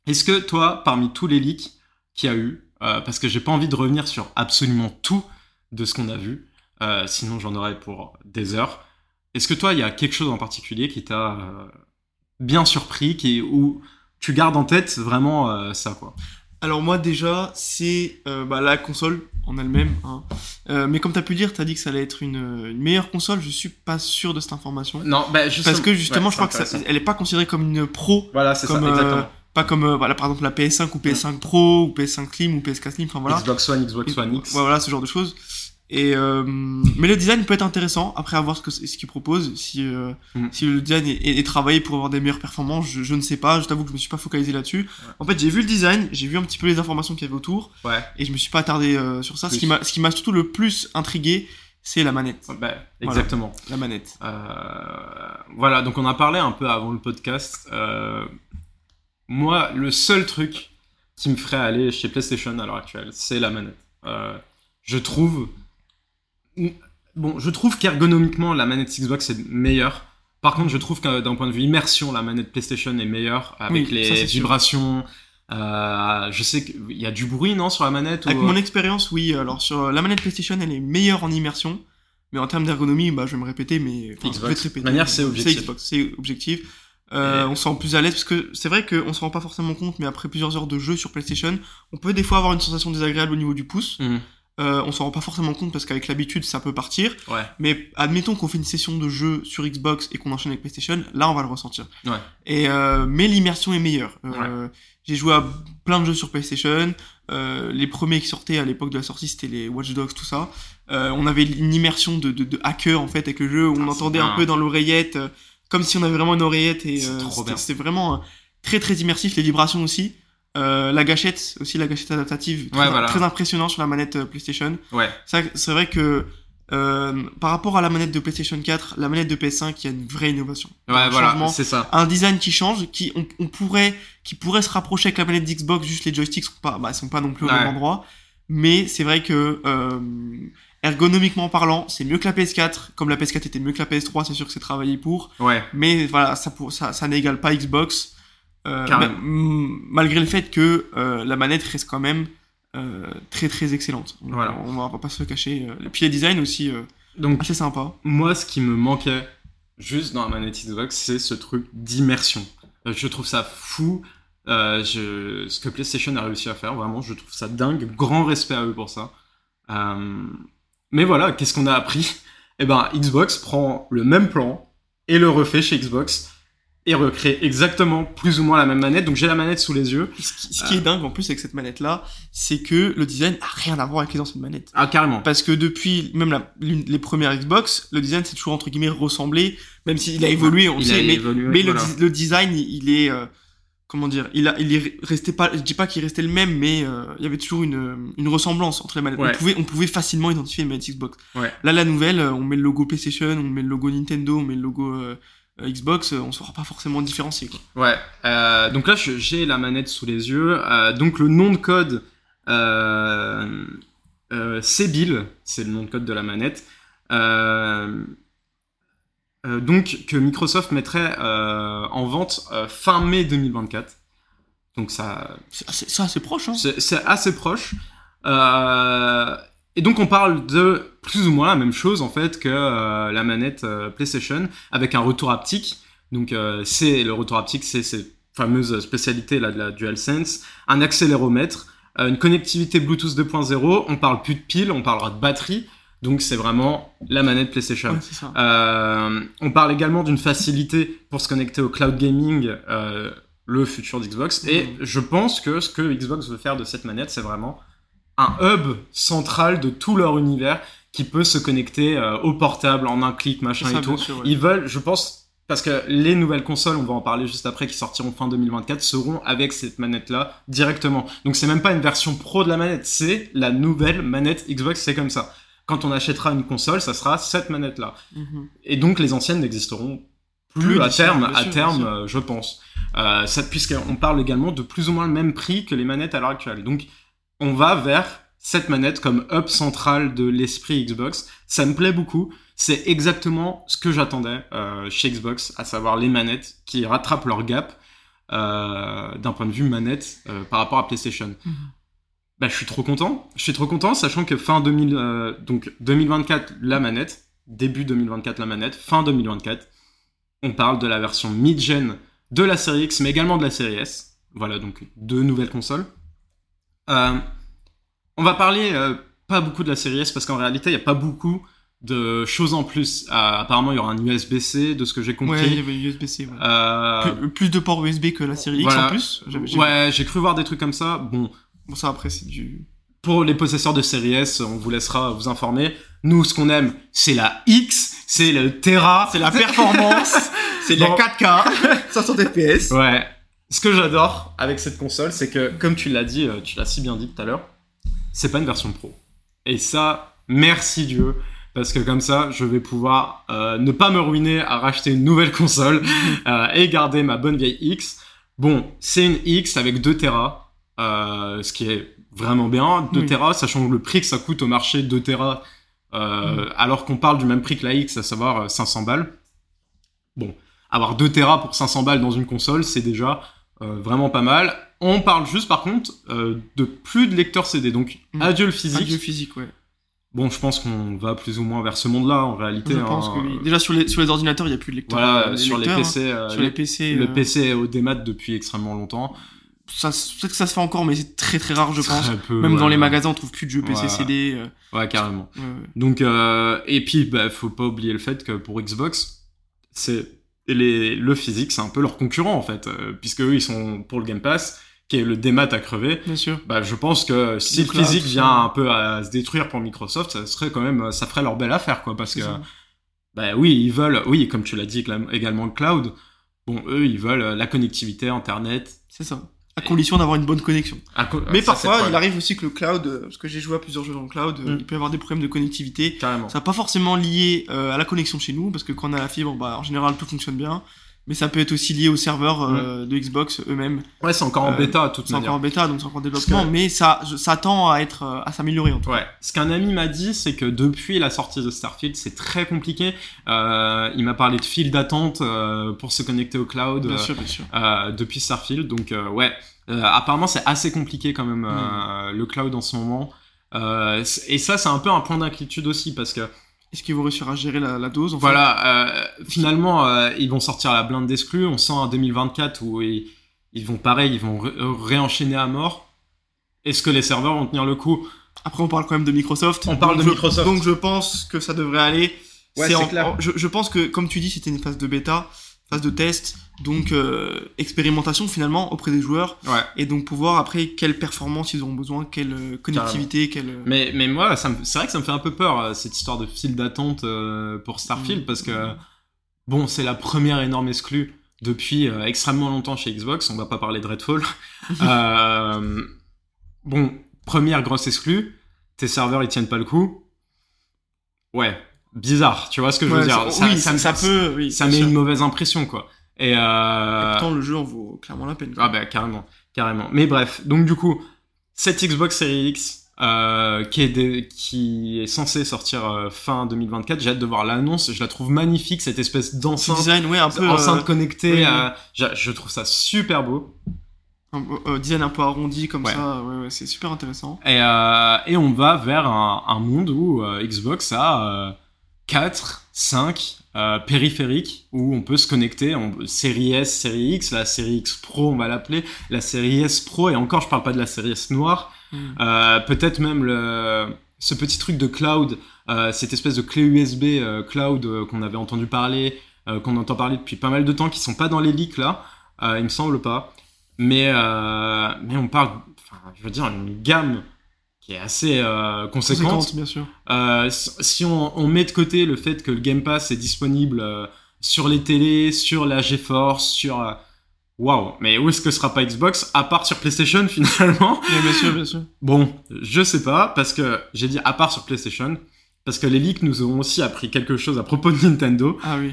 Est-ce que toi, parmi tous les leaks qu'il y a eu, euh, parce que j'ai pas envie de revenir sur absolument tout de ce qu'on a vu, euh, sinon j'en aurais pour des heures. Est-ce que toi, il y a quelque chose en particulier qui t'a euh, bien surpris, qui où tu gardes en tête vraiment euh, ça quoi? Alors moi déjà, c'est bah, la console en elle-même. hein. Mais comme tu as pu dire, tu as dit que ça allait être une, une meilleure console. Je suis pas sûr de cette information. Non, bah Parce que justement, je crois que ça, elle est pas considérée comme une pro. Voilà, c'est ça, exactement. pas comme euh, voilà, par exemple la PS5 ou PS5 Pro ou PS5 Slim ou PS4 Slim. Enfin voilà. Xbox One, Xbox One X. Voilà, ce genre de choses. Et euh, mais le design peut être intéressant après avoir ce que ce qu'il propose. Si euh, Mm. si le design est, est- est travaillé pour avoir des meilleures performances, je, je ne sais pas. Je t'avoue que je me suis pas focalisé là-dessus. En fait, j'ai vu le design, j'ai vu un petit peu les informations qu'il y avait autour, Ouais. et je me suis pas attardé euh, sur ça. Ce qui m'a ce qui m'a surtout le plus intrigué, c'est la manette. Bah, exactement. La manette. Voilà, donc on a parlé un peu avant le podcast. Moi, le seul truc qui me ferait aller chez PlayStation à l'heure actuelle, c'est la manette. Je trouve. Bon, je trouve qu'ergonomiquement, la manette Xbox est meilleure. Par contre, je trouve que d'un point de vue immersion, la manette PlayStation est meilleure avec Oui, les ça, vibrations. Euh, je sais qu'il y a du bruit, non, sur la manette Avec ou- mon expérience, oui. Alors sur euh, la manette PlayStation, elle est meilleure en immersion, mais en termes d'ergonomie, bah je vais me répéter, mais enfin, Xbox. je vais te répéter. De manière, c'est objectif. C'est Xbox, c'est objectif. Euh, On se sent plus à l'aise parce que c'est vrai qu'on se rend pas forcément compte, mais après plusieurs heures de jeu sur PlayStation, on peut des fois avoir une sensation désagréable au niveau du pouce. Mhm. Euh, on s'en rend pas forcément compte parce qu'avec l'habitude, ça peut partir. Ouais. Mais admettons qu'on fait une session de jeu sur Xbox et qu'on enchaîne avec PlayStation, là on va le ressentir. Ouais. Et euh, mais l'immersion est meilleure. Euh, J'ai joué à plein de jeux sur PlayStation. Euh, les premiers qui sortaient à l'époque de la sortie, c'était les Watch Dogs, tout ça. On avait une immersion de, de, de hacker en fait avec le jeu où on Ah, entendait un peu dans l'oreillette, comme si on avait vraiment une oreillette et c'était- vraiment très très immersif. Les vibrations aussi. Euh, la gâchette aussi, la gâchette adaptative, très, Ouais, voilà. très impressionnant sur la manette euh, PlayStation. Ouais. C'est vrai que euh, par rapport à la manette de PlayStation 4, la manette de PS5, il y a une vraie innovation. Ouais, Un voilà, c'est ça. un design qui change, qui on, on pourrait, qui pourrait se rapprocher avec la manette d'Xbox. Juste les joysticks sont pas, bah, sont pas non plus au même endroit. Mais c'est vrai que euh, ergonomiquement parlant, c'est mieux que la PS4. Comme la PS4 était mieux que la PS3, c'est sûr que c'est travaillé pour. Ouais. Mais voilà, ça, pour, ça, ça n'égale pas Xbox. Euh, ma- malgré le fait que euh, la manette reste quand même euh, très très excellente. On, Voilà. on va, on va pas se le cacher. Et puis les designs aussi Donc, assez sympa. moi, ce qui me manquait juste dans la manette Xbox, c'est ce truc d'immersion. Je trouve ça fou. je... Ce que PlayStation a réussi à faire, vraiment, je trouve ça dingue. Grand respect à eux pour ça. Mais voilà, qu'est-ce qu'on a appris? Eh ben, Xbox prend le même plan et le refait chez Xbox et recrée exactement plus ou moins la même manette. Donc j'ai la manette sous les yeux. Ce qui, ce qui est dingue en plus avec cette manette là, c'est que le design a rien à voir avec les anciennes manettes. Ah carrément. Parce que depuis même la- les premières Xbox, le design c'est toujours entre guillemets ressemblé, même s'il a évolué, on le Il sait, a mais, évolué, mais le, voilà. di- le design il, est euh, comment dire, il a, il est resté pas, je dis pas qu'il restait le même, mais euh, il y avait toujours une, une ressemblance entre les manettes. Ouais. On pouvait, on pouvait facilement identifier les manettes Xbox. Ouais. Là la nouvelle, euh, on met le logo PlayStation, on met le logo Nintendo, on met le logo euh, euh, Xbox, euh, on saura pas forcément différencier quoi. Ouais, euh, donc là j'ai la manette sous les yeux. Euh, donc le nom de code, euh, euh, c'est Bill, c'est le nom de code de la manette. Euh, euh, donc que Microsoft mettrait euh, en vente euh, fin mai 2024. Donc ça, C'est assez, assez proche, hein. c'est c'est assez proche. Et donc on parle de plus ou moins la même chose en fait que euh, la manette euh, PlayStation avec un retour haptique. Donc euh, c'est le retour haptique, c'est cette fameuse spécialité là de la DualSense, un accéléromètre, une connectivité Bluetooth 2.0. On parle plus de piles, on parlera de batterie. Donc c'est vraiment la manette PlayStation. Ouais, on parle également d'une facilité pour se connecter au cloud gaming, le futur d'Xbox. Et Mhm. je pense que ce que Xbox veut faire de cette manette, c'est vraiment un hub central de tout leur univers qui peut se connecter euh, au portable en un clic, machin ça, et tout. bien sûr, ouais. Ils veulent, je pense, parce que les nouvelles consoles, on va en parler juste après, qui sortiront fin 2024, seront avec cette manette-là directement. Donc c'est même pas une version pro de la manette, c'est la nouvelle manette Xbox, c'est comme ça. Quand on achètera une console, ça sera cette manette-là. Mhm. Et donc les anciennes n'existeront plus, Plus à terme, à sûr, terme, euh, je pense. Euh, ça, puisqu'on parle également de plus ou moins le même prix que les manettes à l'heure actuelle. Donc on va vers cette manette comme hub central de l'esprit Xbox. Ça me plaît beaucoup. C'est exactement ce que j'attendais euh, chez Xbox, à savoir les manettes qui rattrapent leur gap euh, d'un point de vue manette euh, par rapport à PlayStation. Mhm. Bah, je suis trop content. Je suis trop content, sachant que fin 2000, euh, donc 2024 la manette, début 2024 la manette, fin 2024, on parle de la version mid-gen de la série X, mais également de la série S. Voilà, donc deux nouvelles consoles. Euh, on va parler euh, pas beaucoup de la série S parce qu'en réalité, il n'y a pas beaucoup de choses en plus. Euh, apparemment, il y aura un USB-C, de ce que j'ai Ouais, compris. il y avait USB-C. ouais. Euh, Plus, plus de ports USB que la série X en plus. J'ai- ouais, j'ai cru voir des trucs comme ça. Bon, Bon, ça après, c'est du. pour les possesseurs de série S, on vous laissera vous informer. Nous, ce qu'on aime, c'est la X, c'est le Tera. C'est la performance, c'est la 4K, 500 FPS. Ouais. Ce que j'adore avec cette console, c'est que, comme tu l'as dit, euh, tu l'as si bien dit tout à l'heure, c'est pas une version pro. Et ça, merci Dieu. Parce que comme ça, je vais pouvoir euh, ne pas me ruiner à racheter une nouvelle console euh, et garder ma bonne vieille X. Bon, c'est une X avec 2 Tera, euh, ce qui est vraiment bien. 2 Oui. Tera, sachant le prix que ça coûte au marché, 2 Tera, euh, alors qu'on parle du même prix que la X, à savoir euh, 500 balles. Bon, avoir 2 Tera pour 500 balles dans une console, c'est déjà vraiment pas mal. On parle juste par contre euh, de plus de lecteur CD, donc Mm. adieu le physique. Adieu physique, ouais. Bon, je pense qu'on va plus ou moins vers ce monde-là en réalité. Je pense hein. que oui. Déjà sur les, sur les ordinateurs, il n'y a plus de lecteur. Voilà, euh, sur les lecteurs, PC, euh, hein. Sur les PC, le euh, PC est au démat depuis extrêmement longtemps. peut-être que ça se fait encore, mais c'est très très rare, je pense. Peu, Même ouais, dans les magasins, on trouve plus de jeux PC, Ouais. CD. euh, Ouais, carrément. Donc, euh, et puis, bah, faut pas oublier le fait que pour Xbox, c'est les, le physique, c'est un peu leur concurrent en fait, euh, puisque eux, ils sont pour le Game Pass, qui est le démat à crever. Bien sûr. Bah, je pense que si Le physique ça. vient un peu à se détruire pour Microsoft, ça serait quand même, ça ferait leur belle affaire, quoi, parce que, ça. bah oui, ils veulent, oui, comme tu l'as dit également- également le cloud. Bon, eux, ils veulent euh, la connectivité, Internet. C'est ça. À condition d'avoir une bonne connexion. Co- Mais parfois, il arrive aussi que le cloud, euh, parce que j'ai joué à plusieurs jeux dans le cloud, euh, Mm. il peut y avoir des problèmes de connectivité. Carrément. Ça n'a pas forcément lié euh, à la connexion chez nous, parce que quand on a la fibre, bah, en général, tout fonctionne bien. Mais ça peut être aussi lié aux serveurs euh, de Xbox eux-mêmes. Ouais, c'est encore en Euh, bêta, de toute C'est encore en bêta, donc c'est encore en développement, que- mais ça, ça tend à être euh, à s'améliorer en tout cas. Ouais. Ce qu'un ami m'a dit, c'est que depuis la sortie de Starfield, c'est très compliqué. Euh, il m'a parlé de files d'attente euh, pour se connecter au cloud Bien sûr, bien sûr. depuis Starfield. Donc ouais, apparemment c'est assez compliqué quand même euh, le cloud en ce moment. Et ça, c'est un peu un point d'inquiétude aussi parce que Est-ce qu'ils vont réussir à gérer la, la dose en fait? Voilà, euh, finalement, euh, ils vont sortir la blinde d'exclus. On sent en 2024 où ils, ils vont pareil, ils vont ré- réenchaîner à mort. Est-ce que les serveurs vont tenir le coup? Après, on parle quand même de Microsoft. On parle de je- Microsoft. Donc je pense que ça devrait aller. Ouais, c'est en- clair. en- je, je pense que, comme tu dis, c'était une phase de bêta, phase de test, donc euh, expérimentation finalement auprès des joueurs, Ouais. et donc pouvoir après quelle performance ils auront besoin, quelle euh, connectivité, quelle. euh, Mais, mais moi, c'est vrai que ça me fait un peu peur, cette histoire de file d'attente euh, pour Starfield, Mm. parce que, bon, c'est la première énorme exclue depuis extrêmement longtemps chez Xbox, on va pas parler de Redfall. Bon, première grosse exclue, tes serveurs ils tiennent pas le coup. Ouais, bizarre, tu vois ce que je veux ouais, dire ça- oui, ça, peut. Oui, ça met sûr. une mauvaise impression, quoi. Et, euh, Pourtant, le jeu en vaut clairement la peine. quoi. ah bah carrément, carrément. Mais bref, donc du coup, cette Xbox Series X, euh, qui, est des- qui est censé sortir euh, fin 2024. J'ai hâte de voir l'annonce. Je la trouve magnifique, cette espèce Ce d'enceinte. design, ouais, un peu. enceinte euh, connectée, oui, oui. euh, je, je trouve ça super beau. un design un peu arrondi comme Ouais. ça, ouais, c'est super intéressant. Et, et on va vers un, un monde où Xbox a 4, 5 euh, périphériques où on peut se connecter en série S, série X, la série X Pro on va l'appeler, la série S Pro et encore je parle pas de la série S noire, Mm. euh, peut-être même le, ce petit truc de cloud, euh, cette espèce de clé USB cloud qu'on avait entendu parler, qu'on entend parler depuis pas mal de temps, qui sont pas dans les leaks là, il me semble pas. Mais, mais on parle, enfin, je veux dire, une gamme qui est assez euh, conséquente. Conséquente, bien sûr. Euh, si on, on met de côté le fait que le Game Pass est disponible euh, sur les télés, sur la GeForce, sur... euh, Waouh, mais où est-ce que sera pas Xbox à part sur PlayStation finalement? Ouais, bien sûr, bien sûr. Bon, je sais pas, parce que j'ai dit à part sur PlayStation, parce que les leaks nous ont aussi appris quelque chose à propos de Nintendo. Ah oui.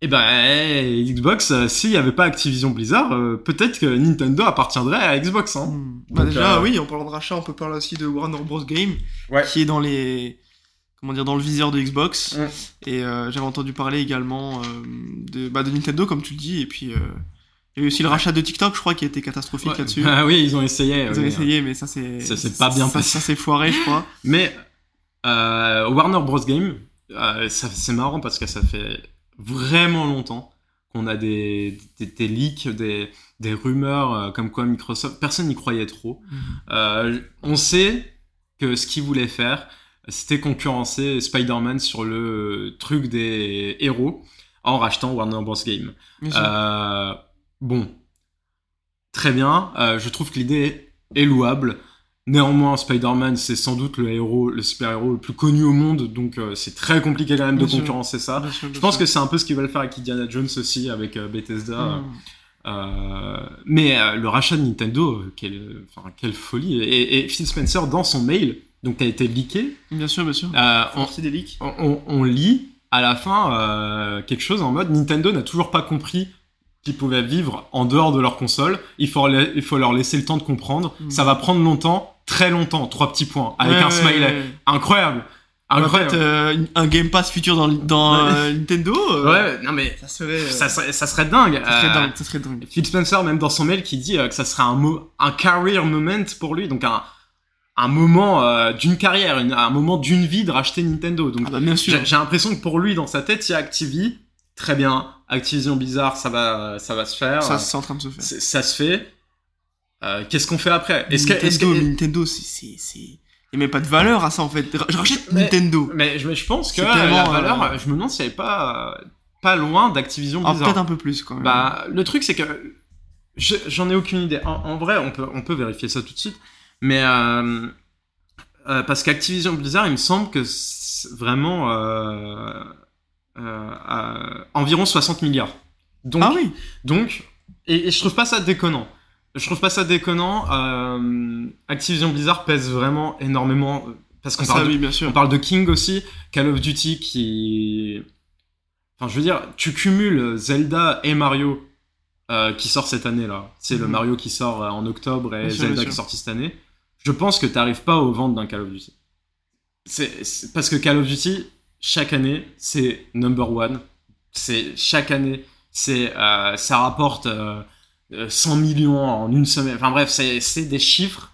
Et ben, eh, Xbox, euh, s'il n'y avait pas Activision Blizzard, euh, peut-être que Nintendo appartiendrait à Xbox. Hein. Mm. Bah, Donc, déjà, euh, oui, en parlant de rachat, on peut parler aussi de Warner Bros. Game, Ouais. qui est dans les. Comment dire, dans le viseur de Xbox. Mm. Et euh, j'avais entendu parler également euh, de, bah, de Nintendo, comme tu le dis, et puis. euh, il y a eu aussi le rachat de TikTok, je crois, qui a été catastrophique Ouais. là-dessus. Ah oui, ils ont essayé. Ils oui. ont essayé, mais ça c'est. Ça s'est pas bien ça- passé. Ça, s'est foiré, je crois. Mais euh, Warner Bros. Game, euh, ça- c'est marrant parce que ça fait vraiment longtemps qu'on a des, des, des leaks, des, des rumeurs euh, comme quoi Microsoft, personne n'y croyait trop. Euh, on sait que ce qu'ils voulaient faire, c'était concurrencer Spider-Man sur le truc des héros en rachetant Warner Bros. Game. Euh, bon, très bien. Je trouve que l'idée est louable. Néanmoins, Spider-Man, c'est sans doute le héros, le super-héros le plus connu au monde, donc euh, c'est très compliqué quand même de sûr. concurrencer ça. Bien sûr, Je pense sûr. que c'est un peu ce qu'ils veulent faire avec Indiana Jones aussi, avec euh, Bethesda. Mm. Euh, mais le rachat de Nintendo, quelle, enfin, quelle folie. Et, et Phil Spencer, dans son mail, donc qui a été leaké, Bien sûr, bien sûr. on, des leaks. on, on- on lit à la fin quelque chose en mode Nintendo n'a toujours pas compris qu'ils pouvaient vivre en dehors de leur console. Il faut, la- il faut leur laisser le temps de comprendre. Mm. Ça va prendre longtemps, très longtemps. Trois petits points avec Ouais, un smiley. ouais, ouais. Incroyable. En Incroyable. fait, euh, un Game Pass futur dans, euh, Nintendo, euh, ouais, non mais ça serait, ça serait, ça serait dingue. ça serait dingue, ça serait dingue. Phil Spencer, même dans son mail, qui dit que ça serait un, mo- un career moment pour lui, donc un, un moment d'une carrière, une- un moment d'une vie de racheter Nintendo. Donc Ah bah bien sûr. j'ai l'impression que pour lui, dans sa tête, il y a Activi, très bien. Activision Bizarre, ça va, ça va se faire. Ça, c'est en train de se faire. Ça se fait. Euh, Qu'est-ce qu'on fait après? Est-ce que, Nintendo, Nintendo, c'est. Il n'y a même pas de valeur à ça en fait. Je rachète Mais- Nintendo. mais je, je pense que la valeur, euh, je me demande si elle est pas, pas loin d'Activision Ah, Blizzard. peut-être un peu plus quand même. Bah, le truc, c'est que je- j'en ai aucune idée. En, en vrai, on peut, on peut vérifier ça tout de suite. Mais euh, euh, parce qu'Activision Blizzard, il me semble que c'est vraiment environ 60 milliards. Donc, ah oui. donc et, et je trouve pas ça déconnant. Je trouve pas ça déconnant. euh, Activision Blizzard pèse vraiment énormément euh, parce qu'on Ça parle de- oui, bien sûr. on parle de King aussi, Call of Duty qui. Enfin, je veux dire, tu cumules Zelda et Mario euh, qui sort cette année là. C'est le Mhm. Mario qui sort en octobre et Bien Zelda bien qui est sûr. sorti cette année. Je pense que t'arrives pas aux ventes d'un Call of Duty. C'est parce que Call of Duty chaque année c'est number one. C'est chaque année c'est euh, ça rapporte 100 millions en une semaine. Enfin bref, c'est des chiffres.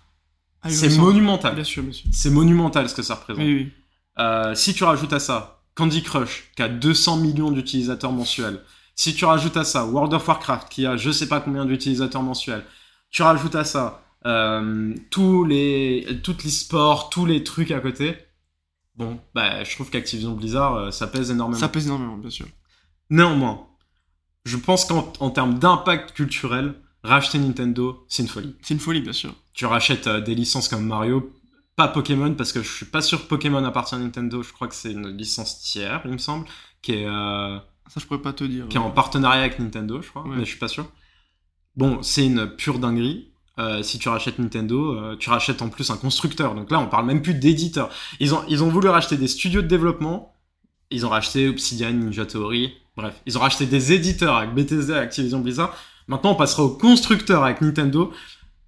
Ah c'est monumental. Bien sûr, sûr. C'est monumental ce que ça représente. Oui, oui. Euh, si tu rajoutes à ça Candy Crush, qui a 200 millions d'utilisateurs mensuels, si tu rajoutes à ça World of Warcraft, qui a je sais pas combien d'utilisateurs mensuels, tu rajoutes à ça euh, tous les, toutes les sports, tous les trucs à côté, bon, bah, je trouve qu'Activision Blizzard, euh, ça pèse énormément. Ça pèse énormément, bien sûr. Néanmoins, je pense qu'en en termes d'impact culturel, racheter Nintendo, c'est une folie. C'est une folie, bien sûr. Tu rachètes euh, des licences comme Mario, pas Pokémon, parce que je suis pas sûr que Pokémon appartient à Nintendo, je crois que c'est une licence tiers, il me semble, qui est, euh, Ça, je pourrais pas te dire. qui est en partenariat avec Nintendo, je crois, Ouais. mais je suis pas sûr. Bon, c'est une pure dinguerie. Euh, si tu rachètes Nintendo, euh, tu rachètes en plus un constructeur. Donc là, on parle même plus d'éditeur. Ils ont, ils ont voulu racheter des studios de développement. Ils ont racheté Obsidian, Ninja Theory. Bref, ils ont racheté des éditeurs avec Bethesda et Activision Blizzard. Maintenant, on passera aux constructeurs avec Nintendo.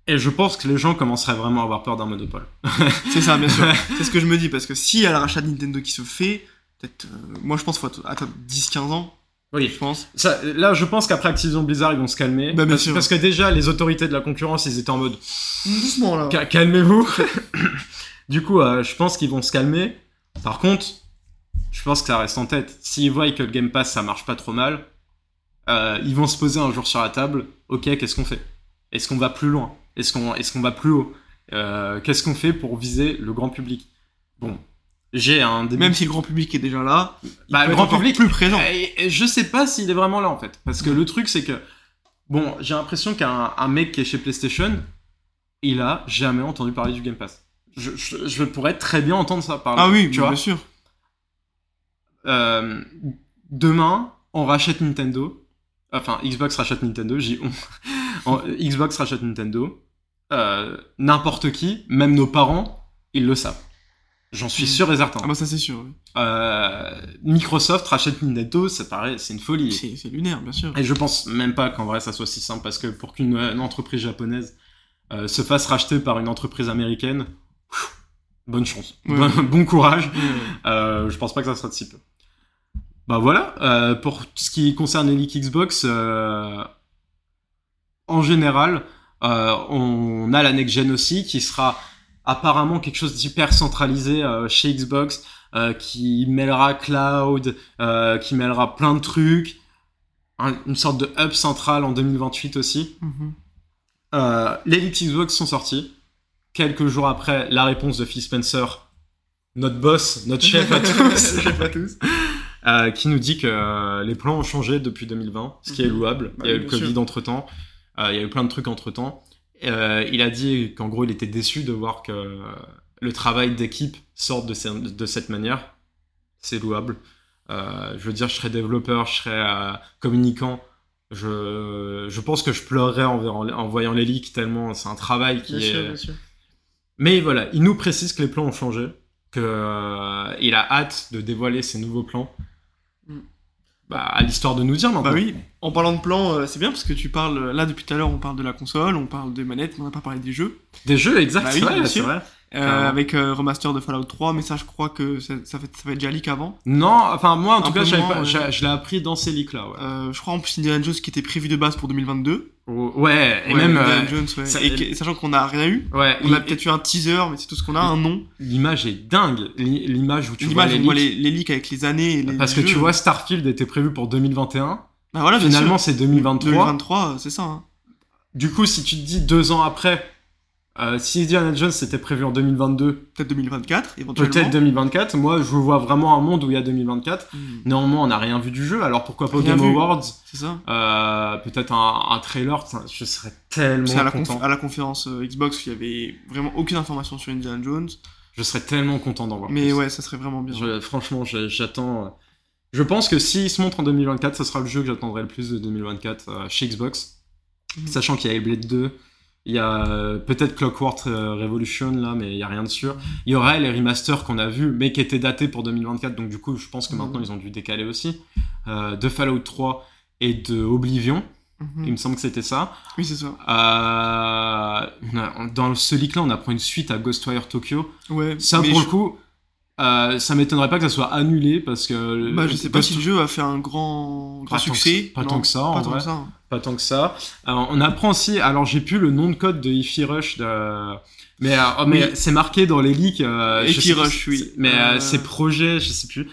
Et je pense que les gens commenceraient vraiment à avoir peur d'un monopole. C'est ça, bien sûr. c'est ce que je me dis, parce que s'il y a le rachat de Nintendo qui se fait, peut-être. euh, moi, je pense qu'il faut attendre 10-15 ans, Oui. je pense. Ça, là, je pense qu'après Activision Blizzard, ils vont se calmer. Bah, bien parce, sûr. parce que déjà, les autorités de la concurrence, ils étaient en mode Doucement, là. Ca- calmez-vous. du coup, euh, je pense qu'ils vont se calmer. Par contre, je pense que ça reste en tête. S'ils voient que le Game Pass, ça marche pas trop mal, euh, ils vont se poser un jour sur la table. Ok, qu'est-ce qu'on fait? Est-ce qu'on va plus loin? Est-ce qu'on est qu'on va plus haut? Euh, Qu'est-ce qu'on fait pour viser le grand public? Bon, j'ai un début. Même si le grand public est déjà là, il Bah, le grand public- plus présent. Et, et je sais pas s'il est vraiment là en fait. Parce que le truc c'est que, bon, j'ai l'impression qu'un un mec qui est chez PlayStation, il a jamais entendu parler du Game Pass. Je, je, je pourrais très bien entendre ça parler. Ah oui, tu vois. bien sûr. Euh, demain, on rachète Nintendo. Enfin, Xbox rachète Nintendo, j'ai on- Xbox rachète Nintendo. Euh, N'importe qui, même nos parents, ils le savent. J'en suis Mm. sûr et certain. Ah bah ça c'est sûr. oui. Euh, Microsoft rachète Nintendo, ça paraît, c'est une folie. C'est lunaire, bien sûr. Et je pense même pas qu'en vrai ça soit si simple parce que pour qu'une une entreprise japonaise euh, se fasse racheter par une entreprise américaine, bonne chance, Ouais. bon, bon courage. Ouais, ouais. Euh, je pense pas que ça sera de si peu. Bah voilà, euh, pour ce qui concerne les leaks Xbox, euh, en général, euh, on a la next gen aussi qui sera apparemment quelque chose d'hyper centralisé chez Xbox, qui mêlera cloud, qui mêlera plein de trucs, Un- une sorte de hub central en 2028 aussi. Mhm. Euh, les leaks Xbox sont sortis. Quelques jours après, la réponse de Phil Spencer, notre boss, notre chef à tous, Chef à tous. Euh, qui nous dit que euh, les plans ont changé depuis 2020, ce qui est Mhm. louable. Bah il y a eu le Covid sûr. entre temps, il y a eu plein de trucs entre temps. il a dit qu'en gros, il était déçu de voir que le travail d'équipe sorte de, ce- de cette manière. C'est louable. Euh, je veux dire, je serais développeur, je serais euh, communicant. Je, je pense que je pleurerais en, voyant les leaks tellement c'est un travail qui Bien est. sûr, bien sûr. Mais voilà, il nous précise que les plans ont changé, que euh, il a hâte de dévoiler ses nouveaux plans. Bah, à l'histoire de nous dire maintenant. Bah oui, en parlant de plan, euh, c'est bien parce que tu parles, là depuis tout à l'heure on parle de la console, on parle des manettes, mais on n'a pas parlé des jeux. Des jeux, exact, Bah c'est oui, vrai, bien c'est sûr. vrai. Euh, avec euh, remaster de Fallout 3, mais ça je crois que ça, ça, fait, ça va être déjà leak avant. Non, enfin moi en tout Un cas, pas- ouais. je l'ai appris dans ces leaks là. Ouais, Euh, je crois en plus Indiana Jones qui était prévu de base pour 2022. Oh, ouais et même Jones, ça- et, sachant qu'on n'a rien eu, ouais, on a peut-être eu un teaser, mais c'est tout ce qu'on a, un nom. l'image est dingue. L'i- L'image où tu vois les leaks. les, les leaks avec les années. Les Parce que jeux. tu vois, Starfield était prévu pour 2021. bah voilà, Finalement, c'est 2023. 2023, c'est ça. hein. Du coup, si tu te dis deux ans après, euh, si Indiana Jones c'était prévu en 2022, Peut-être 2024, éventuellement. peut-être 2024. Moi, je vois vraiment un monde où il y a 2024. Hmm, Néanmoins, on n'a rien vu du jeu. Alors pourquoi pas Game. Awards c'est ça. euh, Peut-être un, un trailer. Je serais tellement à la, content. conf- à la conférence euh, Xbox, il y avait vraiment aucune information sur Indiana Jones. Je serais tellement content d'en voir. Mais plus. ouais, ça serait vraiment bien. Je- franchement, j'attends. euh, Je pense que s'il se montre en 2024, ce sera le jeu que j'attendrai le plus de 2024 euh, chez Xbox. Mhm. Sachant qu'il y a Hellblade 2, il y a euh, peut-être Clockwork euh, Revolution là, mais il y a rien de sûr. Il y aura les remasters qu'on a vus, mais qui étaient datés pour 2024, donc du coup, je pense que Mhm. maintenant ils ont dû décaler aussi. Euh, de Fallout 3 et de Oblivion, Mhm. il me semble que c'était ça. Oui, c'est ça. Euh, dans ce leak là, on apprend une suite à Ghostwire Tokyo. Ouais. Ça, pour je... le coup, euh, ça m'étonnerait pas que ça soit annulé parce que. Bah, je sais pas si le jeu a fait un grand, grand Pas tant que- succès. pas Non, tant que ça, en Pas tant que ça. Pas tant que ça. Alors, on apprend aussi. Alors, j'ai plus le nom de code de Ify Rush. De... Mais, euh, oh, mais Oui. c'est marqué dans les leaks. Euh, Ify Rush, oui. Mais euh, Euh, ces projets, je sais plus.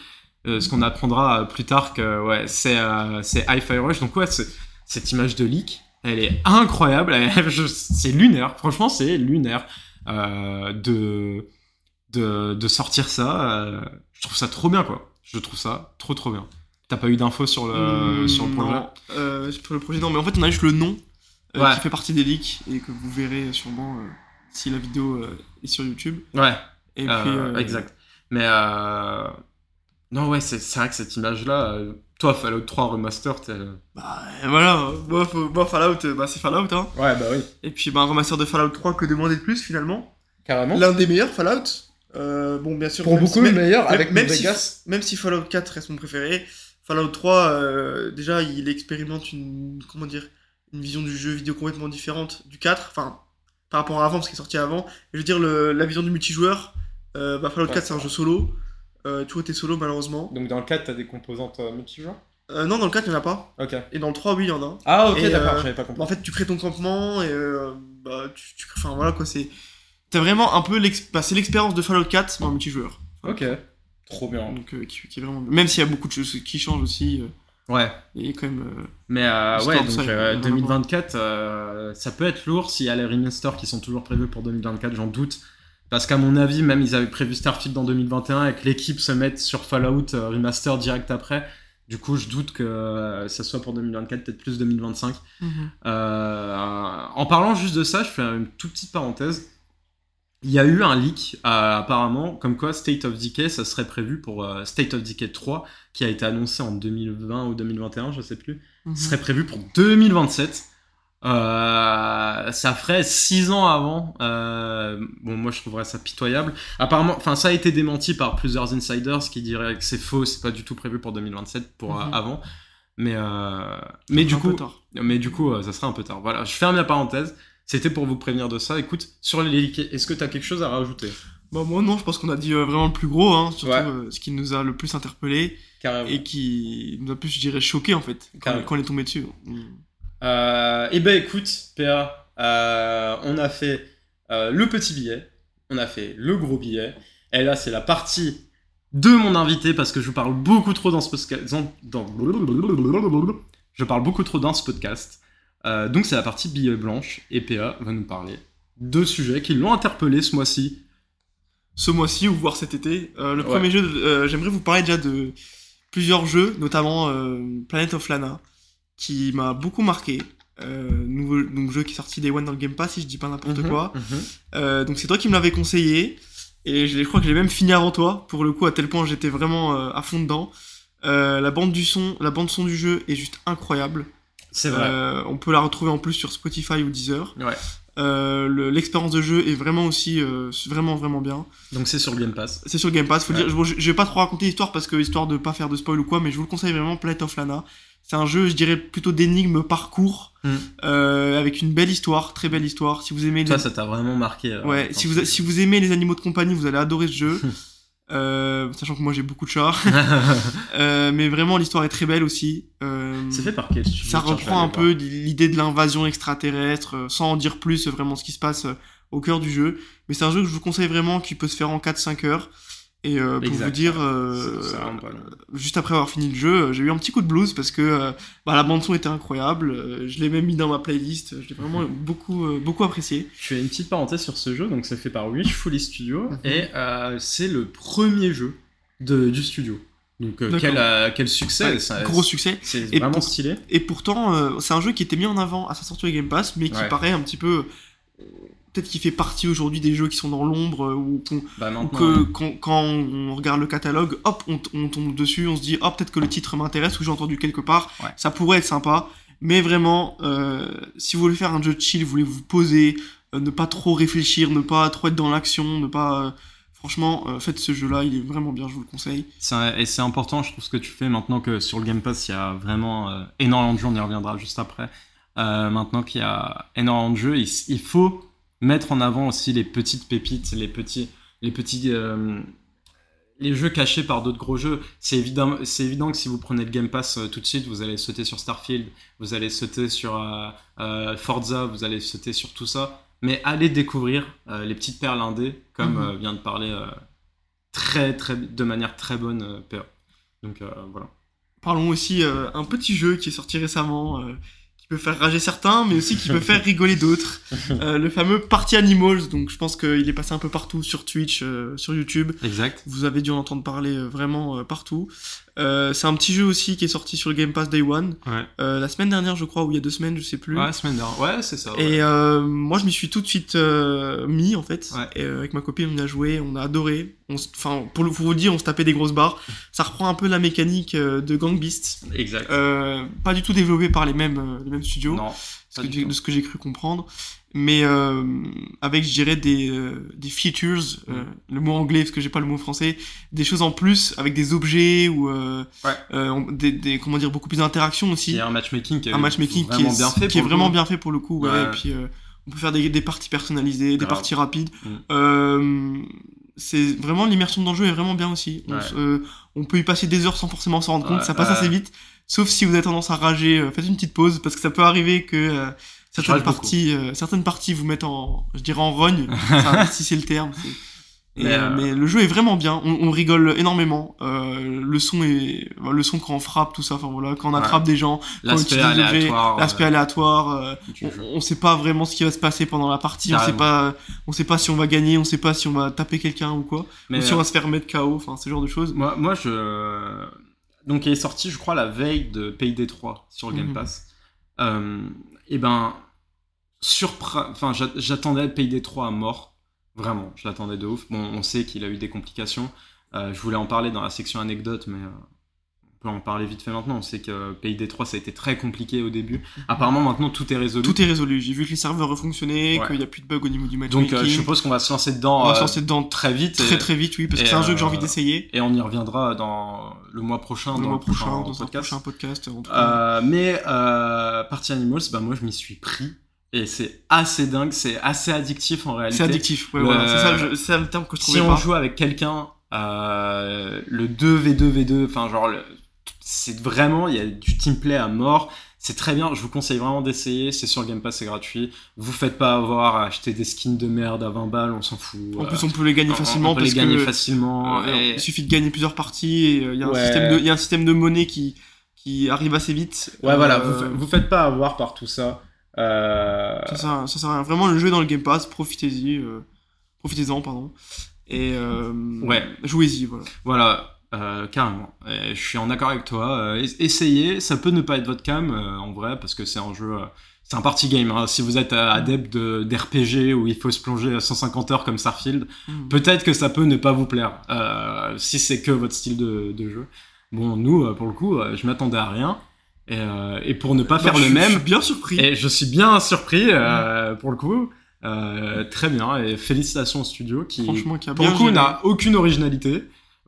Euh, ce qu'on apprendra euh, plus tard que ouais, c'est euh, c'est Hi-Fi Rush. Donc, ouais, cette image de leak, elle est incroyable. C'est lunaire. Franchement, c'est lunaire euh, de, de, de sortir ça. euh, je trouve ça trop bien, quoi. Je trouve ça trop, trop bien. T'as pas eu d'infos sur le, Hmm, sur le projet non. Euh, sur le projet, non. Mais en fait, on a juste le nom euh, Ouais. qui fait partie des leaks et que vous verrez sûrement euh, si la vidéo euh, est sur YouTube. Ouais. Et Euh, puis, euh, Exact. Mais euh... non, ouais, c'est c'est vrai que cette image-là, euh, toi, Fallout 3 Remaster, t'es. Bah voilà, moi, faut- moi, Fallout, bah, c'est Fallout. Hein. Ouais, bah oui. Et puis bah, un remaster de Fallout 3, que demander de plus finalement? Carrément. L'un des meilleurs Fallout. Euh, bon, bien sûr. Pour beaucoup, si- le meilleur avec même New si- Vegas. même si Fallout 4 reste mon préféré, Fallout 3, euh, déjà, il expérimente une, comment dire, une vision du jeu vidéo complètement différente du 4. Enfin, par rapport à avant, ce qui est sorti avant. Je veux dire, le- la vision du multijoueur, euh, bah, Fallout Ouais. 4 c'est un jeu solo. Euh, tu vois, t'es solo malheureusement. Donc dans le 4, t'as des composantes euh, multijoueurs? Euh, non, dans le 4 il n'y en a pas. Et dans le 3, oui, il y en a. Ah ok, d'accord, euh, j'avais pas compris. Bah, en fait, tu crées ton campement et euh, bah, tu, tu- Enfin voilà quoi, c'est. T'as vraiment un peu. Bah, c'est l'expérience de Fallout 4 mais en multijoueur. Ok. Trop bien. Donc, euh, qui, qui est vraiment. Même s'il y a beaucoup de choses qui changent aussi, euh, Ouais. a quand même. euh, Mais euh, ouais, donc ça, euh, il y en a 2024, euh, ça peut être lourd s'il y a les remasters qui sont toujours prévus pour 2024, j'en doute. Parce qu'à mon avis, même ils avaient prévu Starfield en 2021 et que l'équipe se mette sur Fallout euh, remaster direct après. Du coup, je doute que ça soit pour 2024, peut-être plus 2025. Euh, en parlant juste de ça, je fais une toute petite parenthèse. Il y a eu un leak, euh, apparemment, comme quoi State of Decay, ça serait prévu pour euh, State of Decay 3, qui a été annoncé en 2020 ou 2021, je sais plus Mhm. serait prévu pour 2027. Euh, ça ferait 6 ans avant. Bon, moi je trouverais ça pitoyable. Apparemment, enfin ça a été démenti par plusieurs insiders qui diraient que c'est faux, c'est pas du tout prévu pour 2027 pour Mhm. avant. Mais euh, mais du coup, mais du coup, ça serait un peu tard. Voilà, je ferme la parenthèse. C'était pour vous prévenir de ça. Écoute, sur les leaks, est-ce que tu as quelque chose à rajouter? Bah, moi, non, je pense qu'on a dit euh, vraiment le plus gros, hein, surtout Ouais. euh, ce qui nous a le plus interpellé Carrément. et qui nous a plus, je dirais, choqué en fait, quand, on est tombé dessus. Euh, et ben écoute, PA, euh, on a fait le petit billet, on a fait le gros billet, et là c'est la partie de mon invité parce que je parle beaucoup trop dans ce podcast. Dans- je parle beaucoup trop dans ce podcast. Euh, donc c'est la partie billet blanche et PA va nous parler de sujets qui l'ont interpellé ce mois-ci. Ce mois-ci ou voire cet été, euh, le Ouais. premier jeu, euh, j'aimerais vous parler déjà de plusieurs jeux, notamment Planet of Lana, qui m'a beaucoup marqué. Nouveau donc jeu qui est sorti Day One dans le Game Pass, si je dis pas n'importe Mhm, quoi. mhm. Donc c'est toi qui me l'avais conseillé et je, je crois que je l'ai même fini avant toi pour le coup à tel point j'étais vraiment à fond dedans. La bande du son, la bande son du jeu est juste incroyable. C'est vrai. Euh, on peut la retrouver en plus sur Spotify ou Deezer. Ouais. Euh, le- L'expérience de jeu est vraiment aussi euh, vraiment vraiment bien. Donc c'est sur Game Pass. C'est sur Game Pass. Faut le Ouais. dire, bon, je, je vais pas trop raconter l'histoire parce que histoire de pas faire de spoil ou quoi, mais je vous le conseille vraiment. Planet of Lana. C'est un jeu, je dirais plutôt d'énigmes parcours Mm. euh, avec une belle histoire, très belle histoire. Si vous aimez les- Ça, ça t'a vraiment marqué. Ouais, si vous, si vous aimez les animaux de compagnie, vous allez adorer ce jeu. Euh, sachant que moi j'ai beaucoup de chats. Euh, mais vraiment, l'histoire est très belle aussi. Euh, c'est fait par quel ça reprend un peu l'idée de l'invasion extraterrestre, euh, sans en dire plus vraiment ce qui se passe euh, au cœur du jeu. Mais c'est un jeu que je vous conseille vraiment, qui peut se faire en 4-5 heures. Et euh, pour Exact, vous dire, euh, juste après avoir fini le jeu, euh, j'ai eu un petit coup de blues parce que bah, la bande son était incroyable. je l'ai même mis dans ma playlist. Je l'ai vraiment beaucoup, euh, beaucoup apprécié. Je fais une petite parenthèse sur ce jeu, donc c'est fait par Wishfully Studio, Mhm. et c'est le premier jeu de, du studio. Donc quel, quel succès, Ouais, ça- gros succès. c'est vraiment pour- stylé. Et pourtant, c'est un jeu qui était mis en avant à sa sortie au Game Pass, mais qui Ouais. paraît un petit peu. Peut-être qu'il fait partie aujourd'hui des jeux qui sont dans l'ombre, euh, ou, Bah ou que ouais. quand, quand on regarde le catalogue, hop, on, tombe dessus, on se dit, hop, peut-être que le titre m'intéresse, ou j'ai entendu quelque part, Ouais. ça pourrait être sympa. Mais vraiment, euh, si vous voulez faire un jeu de chill, vous voulez vous poser, euh, ne pas trop réfléchir, ne pas trop être dans l'action, ne pas. euh, franchement, faites ce jeu-là, il est vraiment bien, je vous le conseille. Un- et c'est important, je trouve, ce que tu fais maintenant que sur le Game Pass, il y a vraiment énormément de jeux, on y reviendra juste après. Maintenant qu'il y a énormément de jeux, il faut mettre en avant aussi les petites pépites, les petits, les petits, euh, les jeux cachés par d'autres gros jeux. C'est évident, c'est évident que si vous prenez le Game Pass euh, tout de suite, vous allez sauter sur Starfield, vous allez sauter sur euh, Forza, vous allez sauter sur tout ça. Mais allez découvrir les petites perles indées, comme Mhm. vient de parler très, très, de manière très bonne PA. Donc voilà. Parlons aussi un petit jeu qui est sorti récemment, peut faire rager certains, mais aussi qui peut faire rigoler d'autres. Euh, le fameux Party Animals, donc je pense qu'il est passé un peu partout sur Twitch, euh, sur YouTube. Exact. Vous avez dû en entendre parler euh, vraiment partout. Euh, c'est un petit jeu aussi qui est sorti sur le Game Pass Day One, Ouais. euh, la semaine dernière je crois, ou il y a deux semaines, je sais plus. Ouais, semaine dernière. Ouais, c'est ça. ouais. Et euh, moi, je m'y suis tout de suite euh, mis en fait. Ouais. Et, euh, avec ma copine, on a joué, on a adoré. Enfin, pour, pour vous dire, on se tapait des grosses barres. Ça reprend un peu la mécanique euh, de Gang Beast. Exact. Euh, pas du tout développé par les mêmes, les mêmes studios, non. Ce que j'ai- de ce que j'ai cru comprendre. Mais euh, avec, je dirais, des, euh, des features, euh, Mm. le mot anglais parce que j'ai pas le mot français, des choses en plus avec des objets ou euh, Ouais. euh, des, des- comment dire, beaucoup plus d'interactions aussi Il y a un matchmaking qui est un matchmatching qui vraiment est, bien fait. qui est vraiment bien fait pour le coup. ouais, Ouais. Et puis, euh, On peut faire des, des parties personnalisées, des Grave. parties rapides. Mm. Euh, c'est vraiment l'immersion dans le jeu est vraiment bien aussi. On, Ouais. se- euh, on peut y passer des heures sans forcément s'en rendre compte. Ouais, ça passe assez vite. Sauf si vous avez tendance à rager, euh, faites une petite pause parce que ça peut arriver que euh, certaines parties, euh, certaines parties vous mettent en, je dirais en rogne, ça, si c'est le terme. Et, Mais, euh, mais le jeu est vraiment bien. On, on rigole énormément. Euh, le son est, le son quand on frappe, tout ça. Enfin voilà, quand on Ouais. attrape des gens, L'aspect aléatoire. l'aspect euh, aléatoire. on, on sait pas vraiment ce qui va se passer pendant la partie. On sait pas, on sait pas si on va gagner. On sait pas si on va taper quelqu'un ou quoi. Mais, ou si on va se faire mettre KO. Enfin, ce genre de choses. Moi, moi, je. Donc, il est sorti, je crois, la veille de Payday 3 sur le Game Mhm. Pass. Euh, et ben, surpre... enfin, j'a- j'attendais Payday 3 à mort. Vraiment, je l'attendais de ouf. Bon, on sait qu'il a eu des complications. Euh, je voulais en parler dans la section anecdote, mais euh, peut en parler vite fait maintenant. On sait que Payday 3, ça a été très compliqué au début. Apparemment, maintenant, tout est résolu. Tout est résolu. J'ai vu que les serveurs refonctionnaient, Ouais. qu'il y a plus de bugs au niveau du Donc, matchmaking. euh, je suppose qu'on va se lancer dedans on va se euh, lancer dedans très vite. très et- très vite, oui, parce que c'est un jeu que j'ai euh, envie d'essayer. Et on y reviendra dans le mois prochain, Le dans mois le prochain, prochain, dans un podcast. prochain podcast. en tout cas. Euh, mais euh, Party Animals, bah moi je m'y suis pris et c'est assez dingue, c'est assez addictif en réalité. C'est addictif. Ouais, le- voilà. C'est ça, le ça terme que je Si trouvais on pas. joue avec quelqu'un, euh, le 2v2v2, enfin genre le- c'est vraiment il y a du team play à mort. C'est très bien, je vous conseille vraiment d'essayer, c'est sur le Game Pass, c'est gratuit. Vous faites pas avoir à acheter des skins de merde à 20 balles, on s'en fout. En Euh, plus, on peut les gagner facilement on peut parce les gagner que facilement. Euh, et- Il suffit de gagner plusieurs parties et euh, il y, a un Ouais. système de- il y a un système de monnaie qui, qui arrive assez vite. Ouais, voilà, Euh, vous, vous faites pas avoir par tout ça. Euh, ça, sert, à- ça sert à rien. Vraiment, le jeu est dans le Game Pass, profitez-y. Profitez-en, pardon. Et Ouais. jouez-y, voilà. Voilà, euh, carrément. Et je suis en accord avec toi. Euh, es- essayez, ça peut ne pas être votre cam euh, en vrai, parce que c'est un jeu. euh, c'est un party game. hein. Si vous êtes euh, adepte de- d'RPG où il faut se plonger à 150 heures comme Starfield, Mm. peut-être que ça peut ne pas vous plaire. si c'est que votre style de, de jeu. Bon, nous, pour le coup, je m'attendais à rien. Et, et pour ne pas faire le je- Je même, suis bien surpris. et je suis bien surpris euh, pour le coup. Très bien et félicitations au studio qui Franchement, qui a pour le coup n'a aucune originalité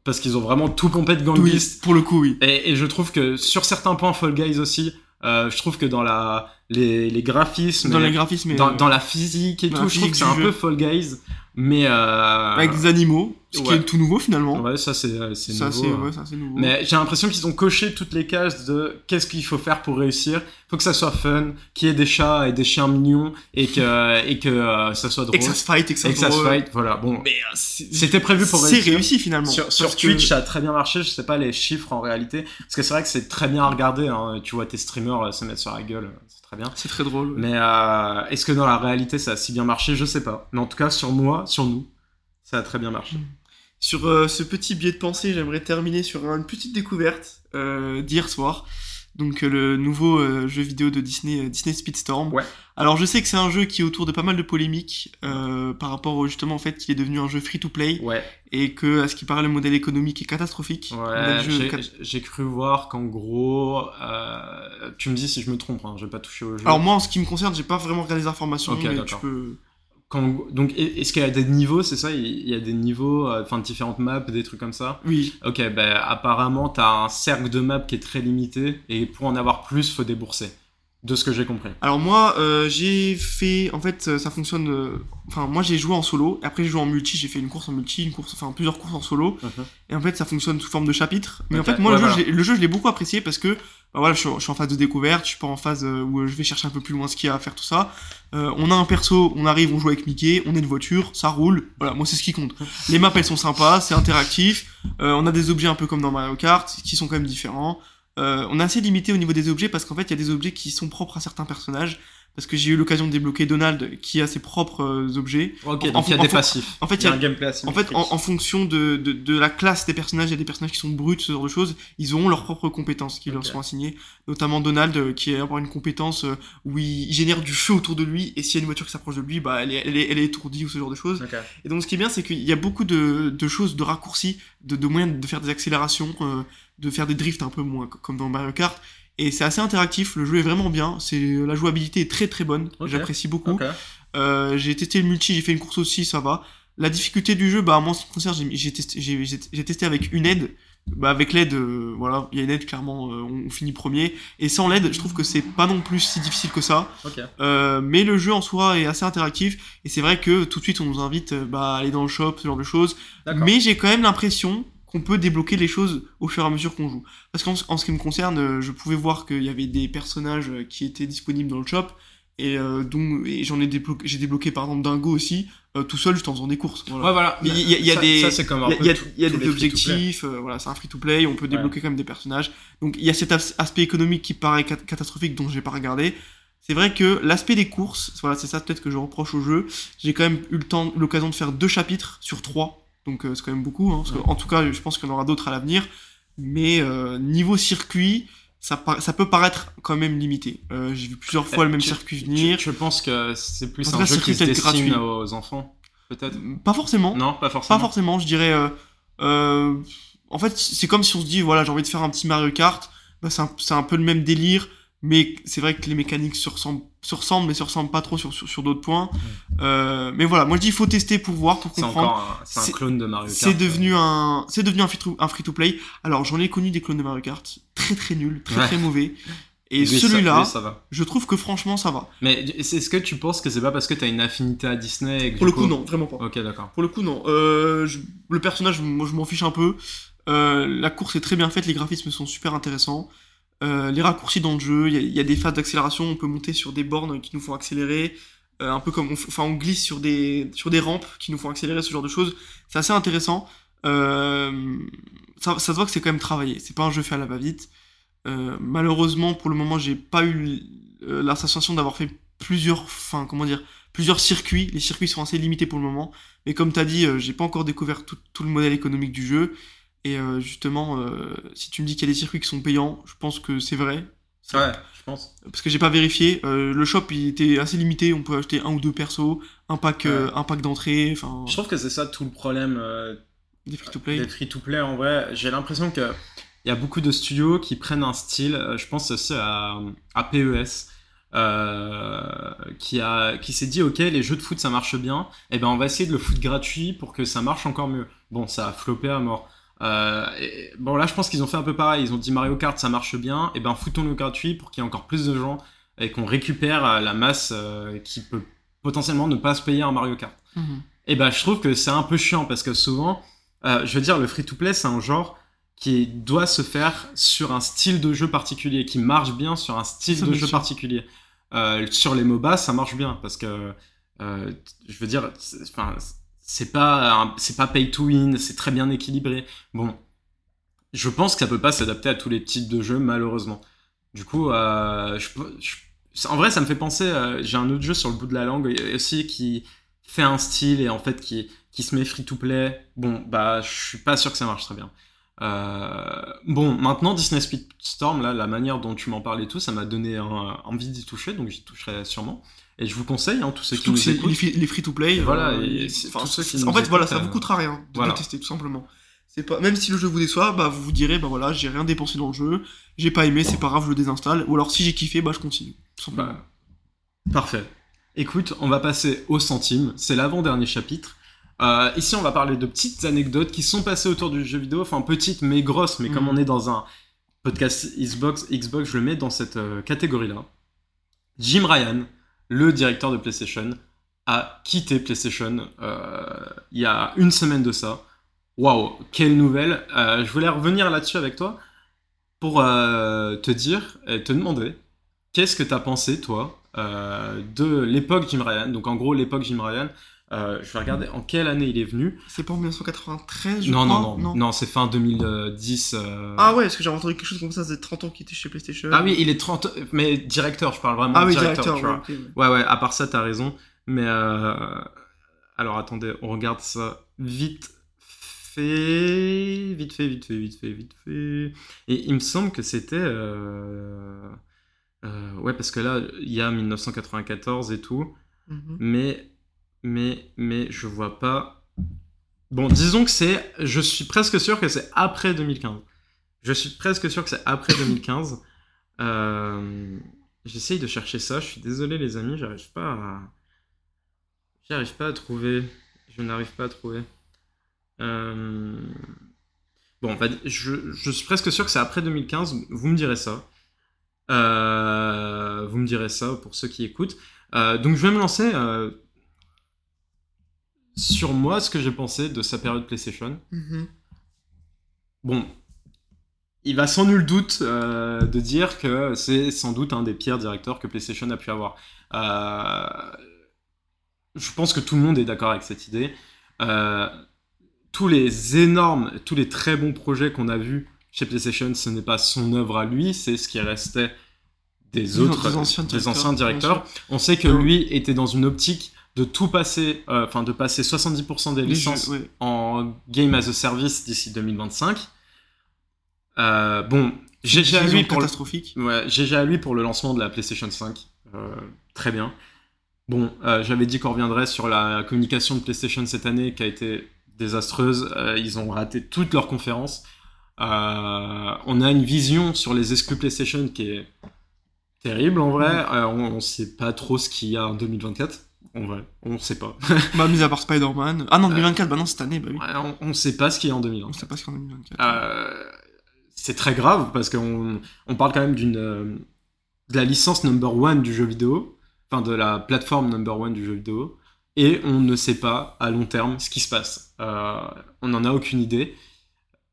parce qu'ils ont vraiment tout pompé de Oui, pour le coup, oui. et, et je trouve que sur certains points Fall Guys aussi euh, je trouve que dans la les, les graphismes Dans les graphismes, dans, euh, dans la physique et dans tout je trouve que c'est un peu Fall Guys mais euh, avec des animaux, ce qui est tout nouveau finalement. ouais ça c'est euh, c'est ça, nouveau, c'est euh. ouais, ça, c'est nouveau. mais j'ai l'impression qu'ils ont coché toutes les cases de qu'est-ce qu'il faut faire pour réussir. faut que ça soit fun, qu'il y ait des chats et des chiens mignons et que, et que euh, ça soit drôle. Et que ça se fight, et que ça Et que ça se fight, voilà. Bon, Mais euh, c'est c'était prévu pour c'est réussir. réussi finalement. Sur, sur Parce que- Twitch, ça a très bien marché. Je sais pas les chiffres en réalité. Parce que c'est vrai que c'est très bien à regarder. hein. Tu vois tes streamers euh, se mettre sur la gueule. C'est très bien. C'est très drôle. Mais euh, est-ce que dans la réalité ça a si bien marché? Je sais pas. Mais en tout cas, sur moi, sur nous, ça a très bien marché. Sur euh, ce petit biais de pensée, j'aimerais terminer sur une petite découverte euh, d'hier soir. Donc le nouveau jeu vidéo de Disney, Disney Speedstorm. Ouais. Alors je sais que c'est un jeu qui est autour de pas mal de polémiques euh, par rapport au, justement au fait qu'il est devenu un jeu free-to-play Ouais, et que à ce qui paraît le modèle économique est catastrophique. Ouais. j'ai- cat- J'ai cru voir qu'en gros, euh, tu me dis si je me trompe. Hein, j'ai pas touché au jeu. Alors moi en ce qui me concerne, j'ai pas vraiment regardé les informations, Ok, mais tu d'accord. peux. Quand- donc, est- est-ce qu'il y a des niveaux C'est ça? Il y a des niveaux, euh, enfin différentes maps, des trucs comme ça? Oui. Ok, ben apparemment t'as un cercle de maps qui est très limité et pour en avoir plus, faut débourser. De ce que j'ai compris. Alors moi, euh, j'ai fait, en fait, euh, ça fonctionne. euh, Enfin, moi j'ai joué en solo. Et après j'ai joué en multi. J'ai fait une course en multi, une course, enfin plusieurs courses en solo. Et en fait, ça fonctionne sous forme de chapitres. Mais Ok, en fait, moi, ouais, le, jeu, voilà. je l'ai- le jeu, je l'ai beaucoup apprécié parce que, bah, voilà, je suis, je suis en phase de découverte, je suis pas en phase euh, où je vais chercher un peu plus loin ce qu'il y a à faire, tout ça. Euh, on a un perso, on arrive, on joue avec Mickey, on est une voiture, ça roule. Voilà, moi, c'est ce qui compte. Les maps, elles sont sympas, c'est interactif. Euh, on a des objets un peu comme dans Mario Kart, qui sont quand même différents. Euh, on est assez limité au niveau des objets parce qu'en fait, il y a des objets qui sont propres à certains personnages. Parce que j'ai eu l'occasion de débloquer Donald qui a ses propres euh, objets. Ok, En- donc il y a des passifs. en fait, il y a un gameplay En fait, en, en fonction de, de, de la classe des personnages, il y a des personnages qui sont bruts, ce genre de choses, ils auront leurs propres compétences qui leur sont assignées. Notamment Donald, euh, qui a une compétence euh, où il, génère du feu autour de lui, et s'il y a une voiture qui s'approche de lui, bah, elle est, elle, est, elle est étourdie ou ce genre de choses. Ok. Et donc, ce qui est bien, c'est qu'il y a beaucoup de, de choses, de raccourcis, de, de moyens de faire des accélérations, euh, de faire des drifts un peu moins co- comme dans Mario Kart. Et c'est assez interactif, le jeu est vraiment bien, c'est la jouabilité est très très bonne, j'apprécie beaucoup. Euh, j'ai testé le multi, j'ai fait une course aussi, ça va. La difficulté du jeu, bah moi en ce qui me concerne, j'ai- testé, j'ai testé avec une aide bah, avec l'aide, euh, voilà, il y a une aide clairement, euh, on finit premier. Et sans l'aide, je trouve que c'est pas non plus si difficile que ça. Euh, mais le jeu en soi est assez interactif et c'est vrai que tout de suite on nous invite bah, à aller dans le shop, ce genre de choses. Mais j'ai quand même l'impression qu'on peut débloquer les choses au fur et à mesure qu'on joue. Parce qu'en en ce qui me concerne, euh, je pouvais voir qu'il y avait des personnages euh, qui étaient disponibles dans le shop et, euh, dont et j'en ai débloqué, j'ai débloqué par exemple Dingo aussi euh, tout seul juste en faisant des courses. Voilà. Ouais, voilà. Mais il y a- y des- Ça, c'est comme un Il y a, tout- y des objectifs, euh, voilà, c'est un free-to-play, on peut débloquer quand même des personnages. Donc il y a cet as- aspect économique qui paraît cat- catastrophique dont j'ai pas regardé. C'est vrai que l'aspect des courses, voilà, c'est ça peut-être que je reproche au jeu. J'ai quand même eu le temps, l'occasion de faire deux chapitres sur trois, donc euh, c'est quand même beaucoup. Hein, parce que, Ouais. en tout cas, je pense qu'il y en aura d'autres à l'avenir. Mais euh, niveau circuit, ça, peut paraître quand même limité. Euh, j'ai vu plusieurs fois le même Tu- circuit venir. Je pense que c'est plus En un cas, jeu qui se destine gratuit. aux enfants, peut-être. Pas forcément. Non, pas forcément. Pas forcément, je dirais. en fait, c'est comme si on se dit, voilà, j'ai envie de faire un petit Mario Kart. Bah, c'est un, c'est un peu le même délire, mais c'est vrai que les mécaniques se ressemblent, se ressemblent mais se ressemblent pas trop sur, sur, sur d'autres points. Euh, mais voilà, moi je dis, il faut tester pour voir, pour comprendre. c'est un clone de Mario Kart. C'est devenu un, c'est devenu un free to, un free to play. Alors j'en ai connu des clones de Mario Kart très très nuls, très Ouais. très mauvais. Et celui-là, je trouve que franchement ça va. Mais est-ce que tu penses que c'est pas parce que t'as une affinité à Disney et que Pour le coup, non, vraiment pas. Ok, d'accord. Pour le coup, non. Euh, je- le personnage, moi, je m'en fiche un peu. Euh, la course est très bien faite, les graphismes sont super intéressants. Euh, les raccourcis dans le jeu, il y, a- des phases d'accélération, on peut monter sur des bornes qui nous font accélérer, euh, un peu comme on, enfin, on glisse sur des, rampes qui nous font accélérer, ce genre de choses. C'est assez intéressant. Euh, ça, se voit que c'est quand même travaillé, c'est pas un jeu fait à la va-vite. Malheureusement, pour le moment, j'ai pas eu la sensation d'avoir fait plusieurs, comment dire, plusieurs circuits. Les circuits sont assez limités pour le moment. Mais comme tu as dit, j'ai pas encore découvert tout le modèle économique du jeu. Et euh, justement, euh, si tu me dis qu'il y a des circuits qui sont payants, je pense que c'est vrai. Ouais, je pense. Parce que j'ai pas vérifié. Euh, le shop il était assez limité. On peut acheter un ou deux persos, un pack, un pack d'entrée, enfin Je trouve que c'est ça tout le problème des free to play. des free-to-play. En vrai, j'ai l'impression que il y a beaucoup de studios qui prennent un style. Je pense aussi à, à PES. euh, qui a qui s'est dit ok les jeux de foot ça marche bien et ben on va essayer de le foot gratuit pour que ça marche encore mieux bon ça a floppé à mort Euh, et- bon là je pense qu'ils ont fait un peu pareil ils ont dit Mario Kart ça marche bien et ben foutons le gratuit pour qu'il y ait encore plus de gens et qu'on récupère euh, la masse euh, qui peut potentiellement ne pas se payer un Mario Kart Mhm. et ben je trouve que c'est un peu chiant parce que souvent, euh, je veux dire, le free-to-play, c'est un genre qui doit se faire sur un style de jeu particulier, qui marche bien sur un style de jeu sûr. particulier. Sur les MOBA, ça marche bien parce que, je veux dire, enfin, c'est pas, c'est pas pay to win, c'est très bien équilibré. Bon, je pense que ça peut pas s'adapter à tous les types de jeux, malheureusement. Du coup, euh, en vrai, ça me fait penser. euh, J'ai un autre jeu sur le bout de la langue aussi qui fait un style et en fait qui, qui se met free to play. Bon, bah, je suis pas sûr que ça marche très bien. Euh, bon, maintenant Disney Speedstorm, là, la manière dont tu m'en parles et tout, ça m'a donné envie d'y toucher, donc j'y toucherai sûrement. Et je vous conseille, hein, tous ceux qui Surtout nous écoutent. les, free- les free to play. Voilà, et enfin, tous ceux qui nous en fait, voilà, écoutent, ça vous euh, coûtera rien de voilà. le tester, tout simplement. Pas, même si le jeu vous déçoit, bah vous vous direz, bah voilà, j'ai rien dépensé dans le jeu, j'ai pas aimé, c'est pas grave, je le désinstalle. Ou alors si j'ai kiffé, bah je continue. Bah, parfait. Écoute, on va passer au centime. C'est l'avant-dernier chapitre. Euh, ici, on va parler de petites anecdotes qui sont passées autour du jeu vidéo. Enfin, petites mais grosses. Mais comme Mhm. on est dans un podcast Xbox, Xbox, je le mets dans cette euh, catégorie-là. Jim Ryan, le directeur de PlayStation, a quitté PlayStation euh, il y a une semaine de ça. Waouh, quelle nouvelle. Euh, je voulais revenir là-dessus avec toi pour euh, te dire et te demander qu'est-ce que tu as pensé, toi, de l'époque Jim Ryan? Donc, en gros, l'époque Jim Ryan, euh, je vais regarder en quelle année il est venu. C'est pas en 1993, je Non, crois non, non, non, c'est fin 2010. euh. Ah ouais, parce que j'avais entendu quelque chose comme ça, faisait 30 ans qu'il était chez PlayStation. Ah oui, il est 30, mais directeur, je parle vraiment ah oui, directeur, directeur, tu vois. ouais, ouais. Ouais, ouais, à part ça, t'as raison. Mais euh... alors attendez, on regarde ça vite fait, vite fait, vite fait, vite fait, vite fait. Et il me semble que c'était. Ouais, parce que là, il y a 1994 et tout. Mhm. Mais, mais, mais, je vois pas. Bon, disons que c'est. Je suis presque sûr que c'est après 2015. Je suis presque sûr que c'est après 2015. Euh, J'essaye de chercher ça. Je suis désolé, les amis, j'arrive pas à. J'arrive pas à trouver. Je n'arrive pas à trouver. Euh, Bon, on va di- je, je suis presque sûr que c'est après 2015. Vous me direz ça. Euh, vous me direz ça pour ceux qui écoutent. Donc, je vais me lancer sur moi, ce que j'ai pensé de sa période PlayStation. Mhm. Bon, il va sans nul doute euh, de dire que c'est sans doute un des pires directeurs que PlayStation a pu avoir. Euh, je pense que tout le monde est d'accord avec cette idée. Euh, tous les énormes, tous les très bons projets qu'on a vus chez PlayStation, ce n'est pas son œuvre à lui, c'est ce qui restait des autres, des anciens des directeurs, anciens bien directeurs. On sait que Euh, lui était dans une optique de tout passer, euh, enfin de passer 70% des Les licences jeux, ouais. en game as a service d'ici 2025. Euh, bon, GG à lui pour le... catastrophique. ouais, GG à lui pour le lancement de la PlayStation 5. Euh, très bien. Bon, euh, j'avais dit qu'on reviendrait sur la communication de PlayStation cette année qui a été désastreuse. Ils ont raté toutes leurs conférences. On a une vision sur les exclus PlayStation qui est terrible en vrai. On, on sait pas trop ce qu'il y a en 2024. En vrai, on sait pas. Bah, mis à part Spider-Man. Ah non, 2024, bah non, cette année, bah oui. On, on sait pas ce qu'il y a en On 2024. sait pas ce qu'on a en 2024. Euh, c'est très grave parce qu'on on parle quand même d'une euh, de la licence number one du jeu vidéo, enfin de la plateforme number one du jeu vidéo, et on ne sait pas à long terme ce qui se passe. Euh, on n'en a aucune idée.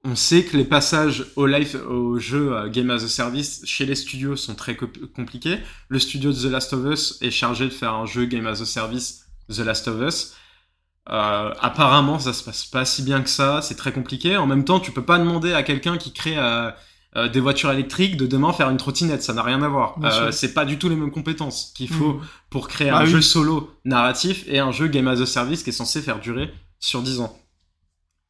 On sait que les passages au live, au jeu euh, Game as a Service chez les studios sont très co- compliqués. Le studio de The Last of Us est chargé de faire un jeu Game as a Service The Last of Us. Euh, apparemment, ça se passe pas si bien que ça. C'est très compliqué. En même temps, tu peux pas demander à quelqu'un qui crée euh, euh, des voitures électriques de demain faire une trottinette. Ça n'a rien à voir. Euh, c'est pas du tout les mêmes compétences qu'il faut Mhm. pour créer Bah un oui. jeu solo narratif et un jeu Game as a Service qui est censé faire durer sur 10 ans.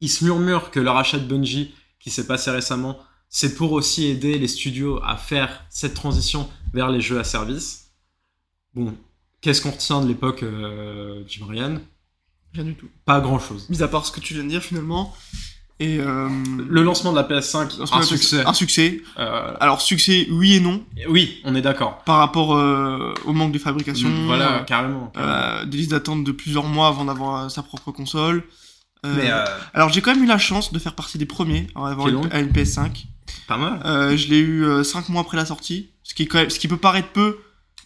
Il se murmure que le rachat de Bungie qui s'est passé récemment, c'est pour aussi aider les studios à faire cette transition vers les jeux à service. Bon, qu'est-ce qu'on retient de l'époque euh, Jim Ryan? Rien du tout. Pas grand-chose. Mis à part ce que tu viens de dire finalement. Et. Euh, Le lancement de la PS5, lancement un la- succès. Un succès. Euh, Alors, succès, oui et non. oui, on est d'accord. Par rapport euh, au manque de fabrication. Voilà, carrément. carrément. des listes d'attente de plusieurs mois avant d'avoir sa propre console. Euh, Mais euh, Alors j'ai quand même eu la chance de faire partie des premiers à avoir une, à une PS5. pas mal. Euh, je l'ai eu 5 mois après la sortie, ce qui, est quand même, ce qui peut paraître peu,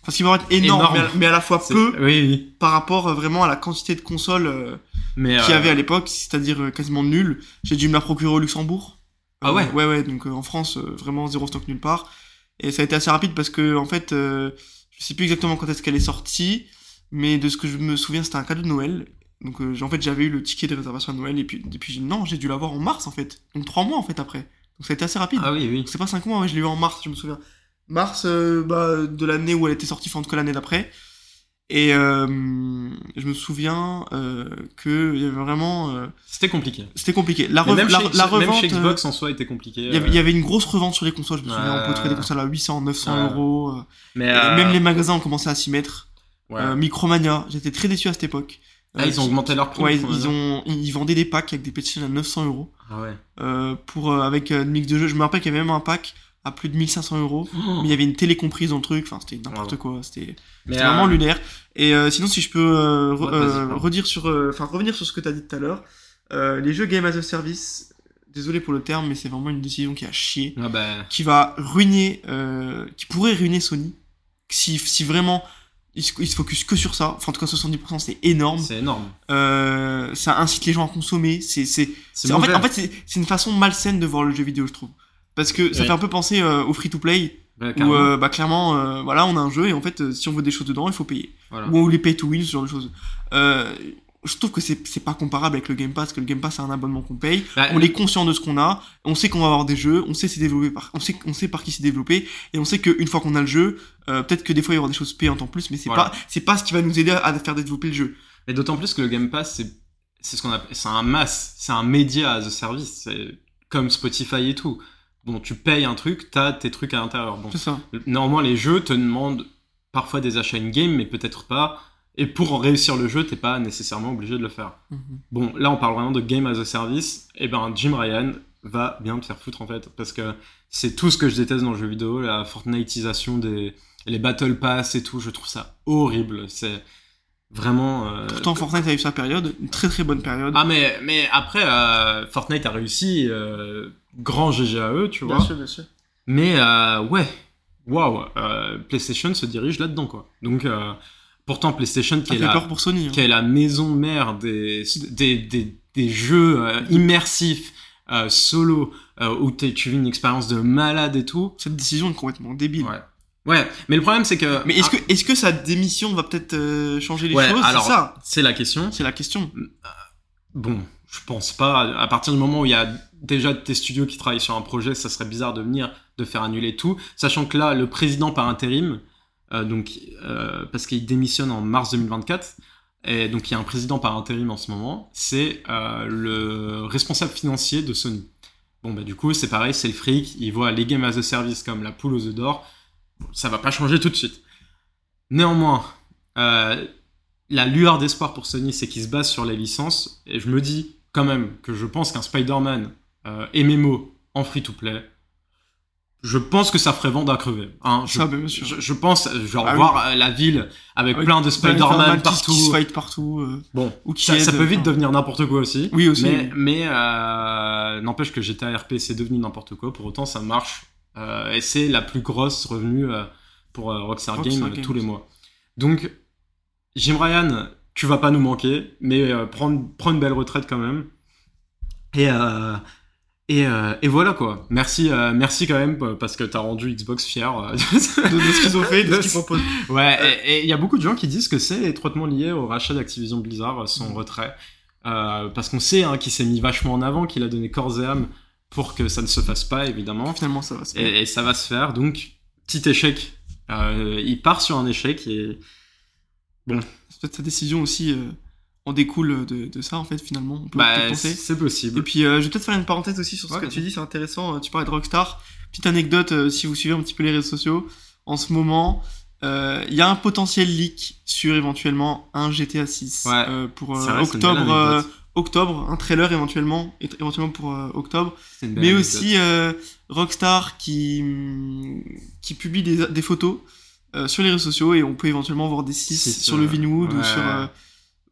enfin ce qui peut paraître énorme, Énorme. Mais, à, mais à la fois peu Oui, oui. par rapport euh, vraiment à la quantité de consoles euh, qu'il y euh, avait à l'époque, c'est-à-dire euh, quasiment nul. J'ai dû me la procurer au Luxembourg. Ah Euh, ouais Ouais, ouais, donc euh, en France, euh, vraiment zéro stock nulle part. Et ça a été assez rapide parce que, en fait, euh, je sais plus exactement quand est-ce qu'elle est sortie, mais de ce que je me souviens, c'était un cadeau de Noël. Donc, euh, en fait, j'avais eu le ticket de réservation à Noël, et puis, et puis j'ai- non, j'ai dû l'avoir en mars, en fait. Donc, trois mois, en fait, après. Donc, ça a été assez rapide. Ah oui, oui. C'est pas cinq mois, ouais, je l'ai eu en mars, je me souviens. Mars euh, bah, de l'année où elle était sortie, enfin, en tout cas l'année d'après. Et euh, je me souviens euh, que il y avait vraiment. euh, C'était compliqué. c'était compliqué. La, rev- même, la, chez, la même revente. chez euh, Xbox en soi était compliqué. il y, avait, une grosse revente sur les consoles, je me souviens. On peut trouver des consoles à 800, 900 Ouais. euros. Mais même les magasins ont commencé à s'y mettre. ouais. Micromania, j'étais très déçu à cette époque. Ah, ils ont augmenté leur prix. Ouais, ils, ont, ils vendaient des packs avec des PlayStation à 900 euros. Ah ouais. euh, pour, euh, avec euh, un mix de jeux. Je me rappelle qu'il y avait même un pack à plus de 1500 euros. Oh. Mais il y avait une télé comprise dans le truc. Enfin, c'était n'importe Wow. quoi. C'était vraiment lunaire. Et sinon, si je peux Ouais, redire sur, enfin revenir sur ce que tu as dit tout à l'heure, les jeux Game as a Service. Désolé pour le terme, mais c'est vraiment une décision qui a chié, ah bah, qui va ruiner, qui pourrait ruiner Sony. Si, si vraiment ils se, ils se focus que sur ça, enfin en tout cas 70% c'est énorme. c'est énorme. Euh, ça incite les gens à consommer. C'est, en fait, en fait c'est, une façon malsaine de voir le jeu vidéo, je trouve. Parce que ça fait un peu penser euh, au free-to-play, Ouais, où euh, bah, clairement, voilà, on a un jeu et en fait, si on veut des choses dedans, il faut payer. Voilà. Ou les pay-to-win, ce genre de choses. Je trouve que c'est, c'est pas comparable avec le Game Pass, que le Game Pass c'est un abonnement qu'on paye. Bah, On est conscient de ce qu'on a, on sait qu'on va avoir des jeux, on sait c'est développé par, on sait, on sait par qui c'est développé, et on sait qu'une fois qu'on a le jeu, euh, peut-être que des fois il y aura des choses payantes en plus, mais c'est Voilà. pas, c'est pas ce qui va nous aider à faire développer le jeu. Et d'autant plus que le Game Pass, c'est c'est ce qu'on appelle, c'est un mass, c'est un média as a service, c'est comme Spotify et tout. Bon, tu payes un truc, t'as tes trucs à l'intérieur. Bon, C'est ça. normalement les jeux te demandent parfois des achats in-game, mais peut-être pas. Et pour en réussir le jeu, t'es pas nécessairement obligé de le faire. Mhm. Bon, là on parle vraiment de game as a service. Et ben Jim Ryan va bien te faire foutre en fait, parce que c'est tout ce que je déteste dans le jeu vidéo, la Fortniteisation des les battle pass et tout. Je trouve ça horrible. C'est vraiment. euh, Pourtant, Fortnite a eu sa période, une très très bonne période. ah mais mais après euh, Fortnite a réussi euh, grand GG à eux, tu vois. Bien sûr, bien sûr. Mais euh, ouais, waouh, PlayStation se dirige là-dedans, quoi. Donc, euh, pourtant, PlayStation, qui Ça est, fait la, peur pour Sony. hein. qui est la maison mère des, des, des, des jeux euh, immersifs, euh, solo, euh, où tu vis une expérience de malade et tout. Cette décision est complètement débile. Ouais. Ouais, mais le problème, c'est que. Mais est-ce que, est-ce que sa démission va peut-être changer les Ouais, choses? Alors- C'est ça, C'est la question. c'est la question. Bon, je pense pas. À partir du moment où il y a déjà tes studios qui travaillent sur un projet, ça serait bizarre de venir, de faire annuler tout. Sachant que là, le président par intérim, donc, euh, parce qu'il démissionne en mars 2024, et donc il y a un président par intérim en ce moment, c'est euh, le responsable financier de Sony. Bon, bah du coup, c'est pareil, c'est le fric, il voit les games as a service comme la poule aux œufs d'or. Ça va pas changer tout de suite. Néanmoins, euh, la lueur d'espoir pour Sony, c'est qu'il se base sur les licences. Et je me dis quand même que je pense qu'un Spider-Man euh, MMO en free-to-play, je pense que ça ferait vendre à crever. hein. je, Ça, bien sûr. je, je pense, genre, Ah oui. voir euh, la ville avec Avec plein de Spider-Man partout. Qui se fight partout. euh, Bon, ou qui ça, peut vite enfin. devenir n'importe quoi aussi. Oui, aussi. Mais, mais euh, n'empêche que GTA RP, c'est devenu n'importe quoi. Pour autant, ça marche. Euh, et c'est la plus grosse revenu euh, pour euh, Rockstar, Rockstar Games euh, Games. tous les mois. Donc, Jim Ryan, tu vas pas nous manquer, mais euh, prends, prends une belle retraite quand même. Et, euh, et, euh, et voilà quoi. Merci, euh, merci quand même parce que t'as rendu Xbox fier. euh, de, ce qu'ils ont fait, de ce qu'ils proposent. Ouais, et il y a beaucoup de gens qui disent que c'est étroitement lié au rachat d'Activision Blizzard, euh, son retrait. Euh, parce qu'on sait hein, qu'il s'est mis vachement en avant, qu'il a donné corps et âme pour que ça ne se fasse pas, évidemment. Finalement, ça va se faire. Et, et ça va se faire, donc petit échec. Euh, il part sur un échec et Peut-être sa décision aussi euh, en découle de, de ça, en fait, finalement. On peut bah, penser. c'est possible. Et puis, euh, je vais peut-être faire une parenthèse aussi sur ce Ouais, que tu dis, c'est intéressant. euh, Tu parlais de Rockstar. Petite anecdote, euh, si vous suivez un petit peu les réseaux sociaux, en ce moment, euh, il y a un potentiel leak sur éventuellement un GTA 6 Ouais. euh, pour vrai, octobre, octobre, un trailer éventuellement, éventuellement pour octobre. Mais anecdote. aussi Rockstar qui, hum, qui publie des, des photos sur les réseaux sociaux et on peut éventuellement voir des 6 Six, sur le Vinwood ou sur,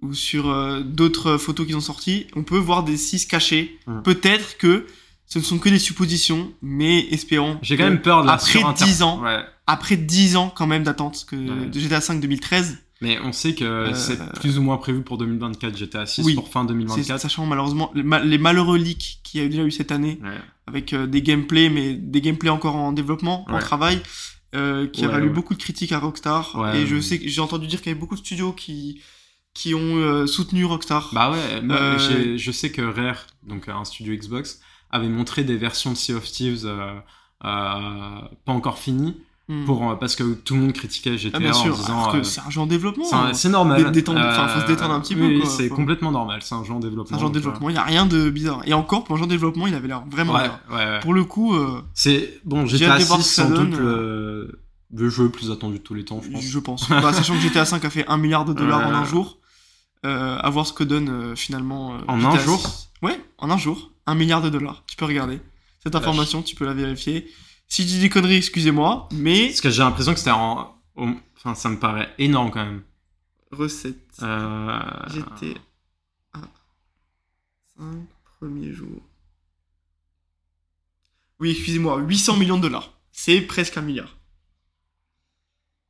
ou sur euh, d'autres photos qu'ils ont sorties. On peut voir des 6 cachés. Hum. Peut-être que ce ne sont que des suppositions, mais espérons. J'ai quand même peur de la après surinter- 10 ans, Ouais. après 10 ans quand même d'attente que Ouais. de GTA 5 2013, Mais on sait que Euh, c'est plus ou moins prévu pour 2024, GTA 6 Oui. pour fin c'est- 2024. sachant malheureusement les, ma- les malheureux leaks qu'il y a eu déjà eu cette année Ouais. avec euh, des gameplays, mais des gameplays encore en développement, en travail, euh, qui a valu beaucoup de critiques à Rockstar. Et je sais j'ai entendu dire qu'il y avait beaucoup de studios qui qui ont euh, soutenu Rockstar. Bah ouais, moi, Euh, je sais que Rare, donc un studio Xbox, avait montré des versions de Sea of Thieves euh, euh, pas encore finies, Hmm. pour, euh, parce que tout le monde critiquait GTA ah, bien en sûr, disant... que euh, c'est un jeu en développement. c'est c'est normal. Enfin, faut se détendre un petit peu, oui, quoi. c'est Faut- complètement normal, c'est un jeu en développement. Un de donc, développement, il n'y a rien de bizarre. Et encore, pour un genre de développement, il avait l'air euh, vraiment Ouais, bien. ouais, ouais. Pour le coup, euh, C'est bon, GTA hâte de voir 6 ce que ça sans donne, doute le, jeu le plus attendu de tous les temps, je pense. je pense. Bah, sachant que GTA 5 a fait 1 milliard de dollars en un jour, euh, à voir ce que donne euh, finalement. euh, En un jour 6. Ouais, en un jour. 1 milliard de dollars. Tu peux regarder. Cette information, tu peux la vérifier. Si je dis des conneries, excusez-moi, mais. Parce que j'ai l'impression que c'était en... Enfin, ça me paraît énorme quand même. Recette. Euh... GTA 5 premiers jours. Oui, excusez-moi, 800 millions de dollars. C'est presque un milliard.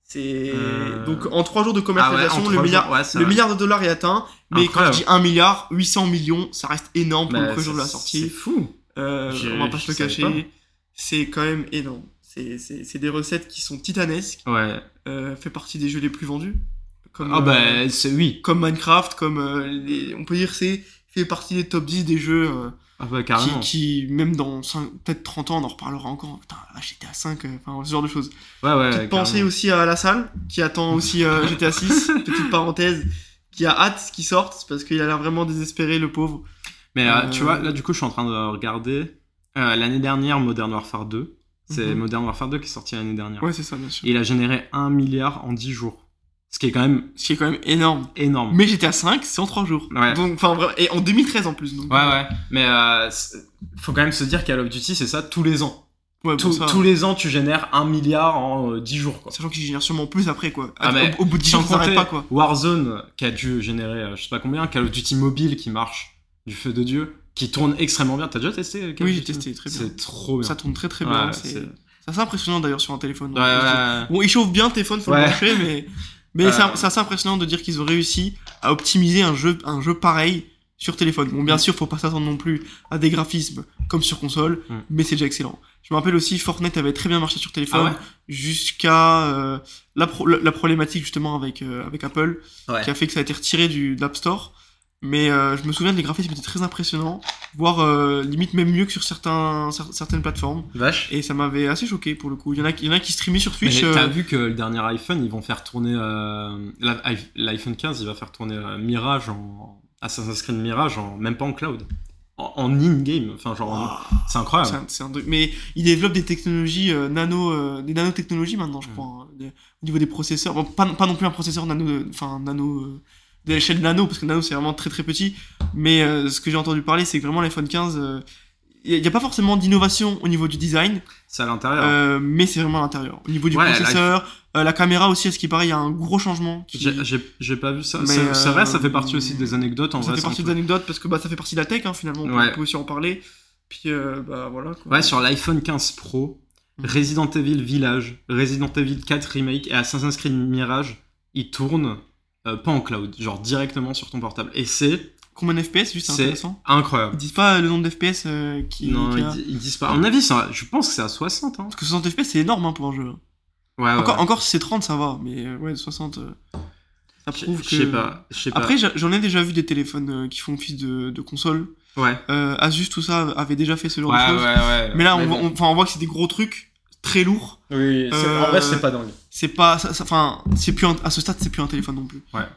C'est. Euh, Donc en 3 jours de Ah ouais, commercialisation, le, trois milliard, jours, ouais, c'est le vrai. milliard de dollars est atteint. Mais quand je dis 1 milliard, 800 millions, ça reste énorme pour Bah, le premier jour de la sortie. C'est fou. Euh, on va pas se le cacher. C'est quand même énorme. C'est- des recettes qui sont titanesques. Ouais. Euh, fait partie des jeux les plus vendus. Comme, Ah euh, bah, c'est oui. comme Minecraft, comme euh, les- on peut dire c'est fait partie des top 10 des jeux euh, Ah bah, qui, carrément. qui, même dans peut-être 30 ans, on en reparlera encore. Putain, ah, GTA 5, euh, enfin ce genre de choses. Ouais, ouais. Petite pensée aussi à la salle qui attend aussi euh, GTA 6. Petite parenthèse, qui a hâte qu'il sorte parce qu'il a l'air vraiment désespéré, le pauvre. Mais euh, Euh, tu vois, là, du coup, je suis en train de regarder. Euh, l'année dernière, Modern Warfare 2. C'est Mhm. Modern Warfare 2 qui est sorti l'année dernière. Ouais, c'est ça, bien sûr. Il a généré 1 milliard en 10 jours. Ce qui est quand même Ce qui est quand même énorme. énorme. Mais GTA 5, c'est en 3 jours. Ouais. Donc, enfin, et en 2013 en plus. Donc, Ouais, ouais. Mais euh, faut quand même se dire Call of Duty, c'est ça tous les ans. Ouais, Tous- ça- tous les ans, tu génères 1 milliard en euh, 10 jours, quoi. Sachant qu'il génère sûrement plus après, quoi. Ah, au, au bout de 10 ans, Sans ça pas, quoi. Warzone, qui a dû générer, euh, je sais pas combien, Call of Duty mobile qui marche du feu de Dieu. qui tourne extrêmement bien. T'as déjà testé Call of Oui, j'ai testé, très bien. C'est trop bien. Ça tourne très très Ouais, bien. c'est- assez impressionnant d'ailleurs sur un téléphone. Ouais, ouais, Bon, il chauffe bien le téléphone, faut le brancher, mais, mais Euh. c'est assez impressionnant de dire qu'ils ont réussi à optimiser un jeu, un jeu pareil sur téléphone. Bon, bien Mm. sûr, faut pas s'attendre non plus à des graphismes comme sur console, Mm. mais c'est déjà excellent. Je me rappelle aussi, Fortnite avait très bien marché sur téléphone Ah ouais? jusqu'à euh, la, pro- la, la problématique justement avec, euh, avec Apple, Ouais. qui a fait que ça a été retiré du de l'App Store. Mais euh, je me souviens que les graphismes étaient très impressionnants, voire euh, limite même mieux que sur certains, cer- certaines plateformes. Vache. Et ça m'avait assez choqué pour le coup. Il y en a, qui- il y en a qui streamaient sur Mais Twitch. t'as euh, vu que le dernier iPhone, ils vont faire tourner l'iPhone 15, il va faire tourner Mirage en Assassin's Creed Mirage en même pas en cloud, en, en in-game. Enfin genre, Waouh. c'est incroyable. C'est un, c'est un truc. Mais ils développent des technologies nano, des nanotechnologies maintenant, je Mm. crois. hein, des- au niveau des processeurs, bon, pas, pas non plus un processeur nano, enfin nano, de l'échelle nano, parce que nano c'est vraiment très très petit. Mais euh, ce que j'ai entendu parler, c'est que vraiment l'iPhone 15, euh, il n'y a, pas forcément d'innovation au niveau du design, C'est à l'intérieur. euh, mais c'est vraiment à l'intérieur. Au niveau du Ouais, processeur, euh, la caméra aussi, à ce qui paraît, il y a un gros changement. Qui, J'ai- pas vu ça. Mais, C'est vrai, euh, ça fait partie aussi des anecdotes. En ça vrai, fait c'est un partie des anecdotes parce que bah, ça fait partie de la tech hein, finalement. On peut- Ouais. on peut aussi en parler. Puis euh, bah voilà. Quoi. Ouais, sur l'iPhone 15 Pro, Mhm. Resident Evil Village, Resident Evil 4 Remake et Assassin's Creed Mirage, ils tournent euh, pas en cloud, genre directement sur ton portable. Et c'est Combien de FPS Juste c'est c'est intéressant. incroyable. Ils disent pas le nombre de FPS euh, qui. Non, qui ils, a- di- ils disent pas. À mon avis, ça- je pense que c'est à 60. Hein. Parce que 60 FPS c'est énorme hein, pour un jeu. Ouais, ouais. Encore, encore si c'est 30 ça va, mais euh, ouais 60. euh, ça prouve que. je sais pas. Après j'en ai déjà vu des téléphones euh, qui font office de, de console. ouais. Euh, Asus tout ça avait déjà fait ce genre Ouais, de ouais, choses. ouais. Mais là on, voit- bon. on- enfin, on voit que c'est des gros trucs très lourds. Oui, c'est- Euh, en vrai, c'est pas dingue. C'est pas, enfin c'est plus un- à ce stade c'est plus un téléphone non plus. Ouais.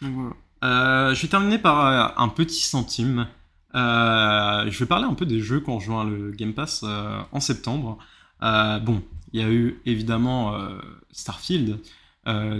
Donc voilà. Euh, je vais terminer par euh, un petit centime. Euh, je vais parler un peu des jeux qui ont rejoint le Game Pass euh, en septembre. Bon, il y a eu évidemment Starfield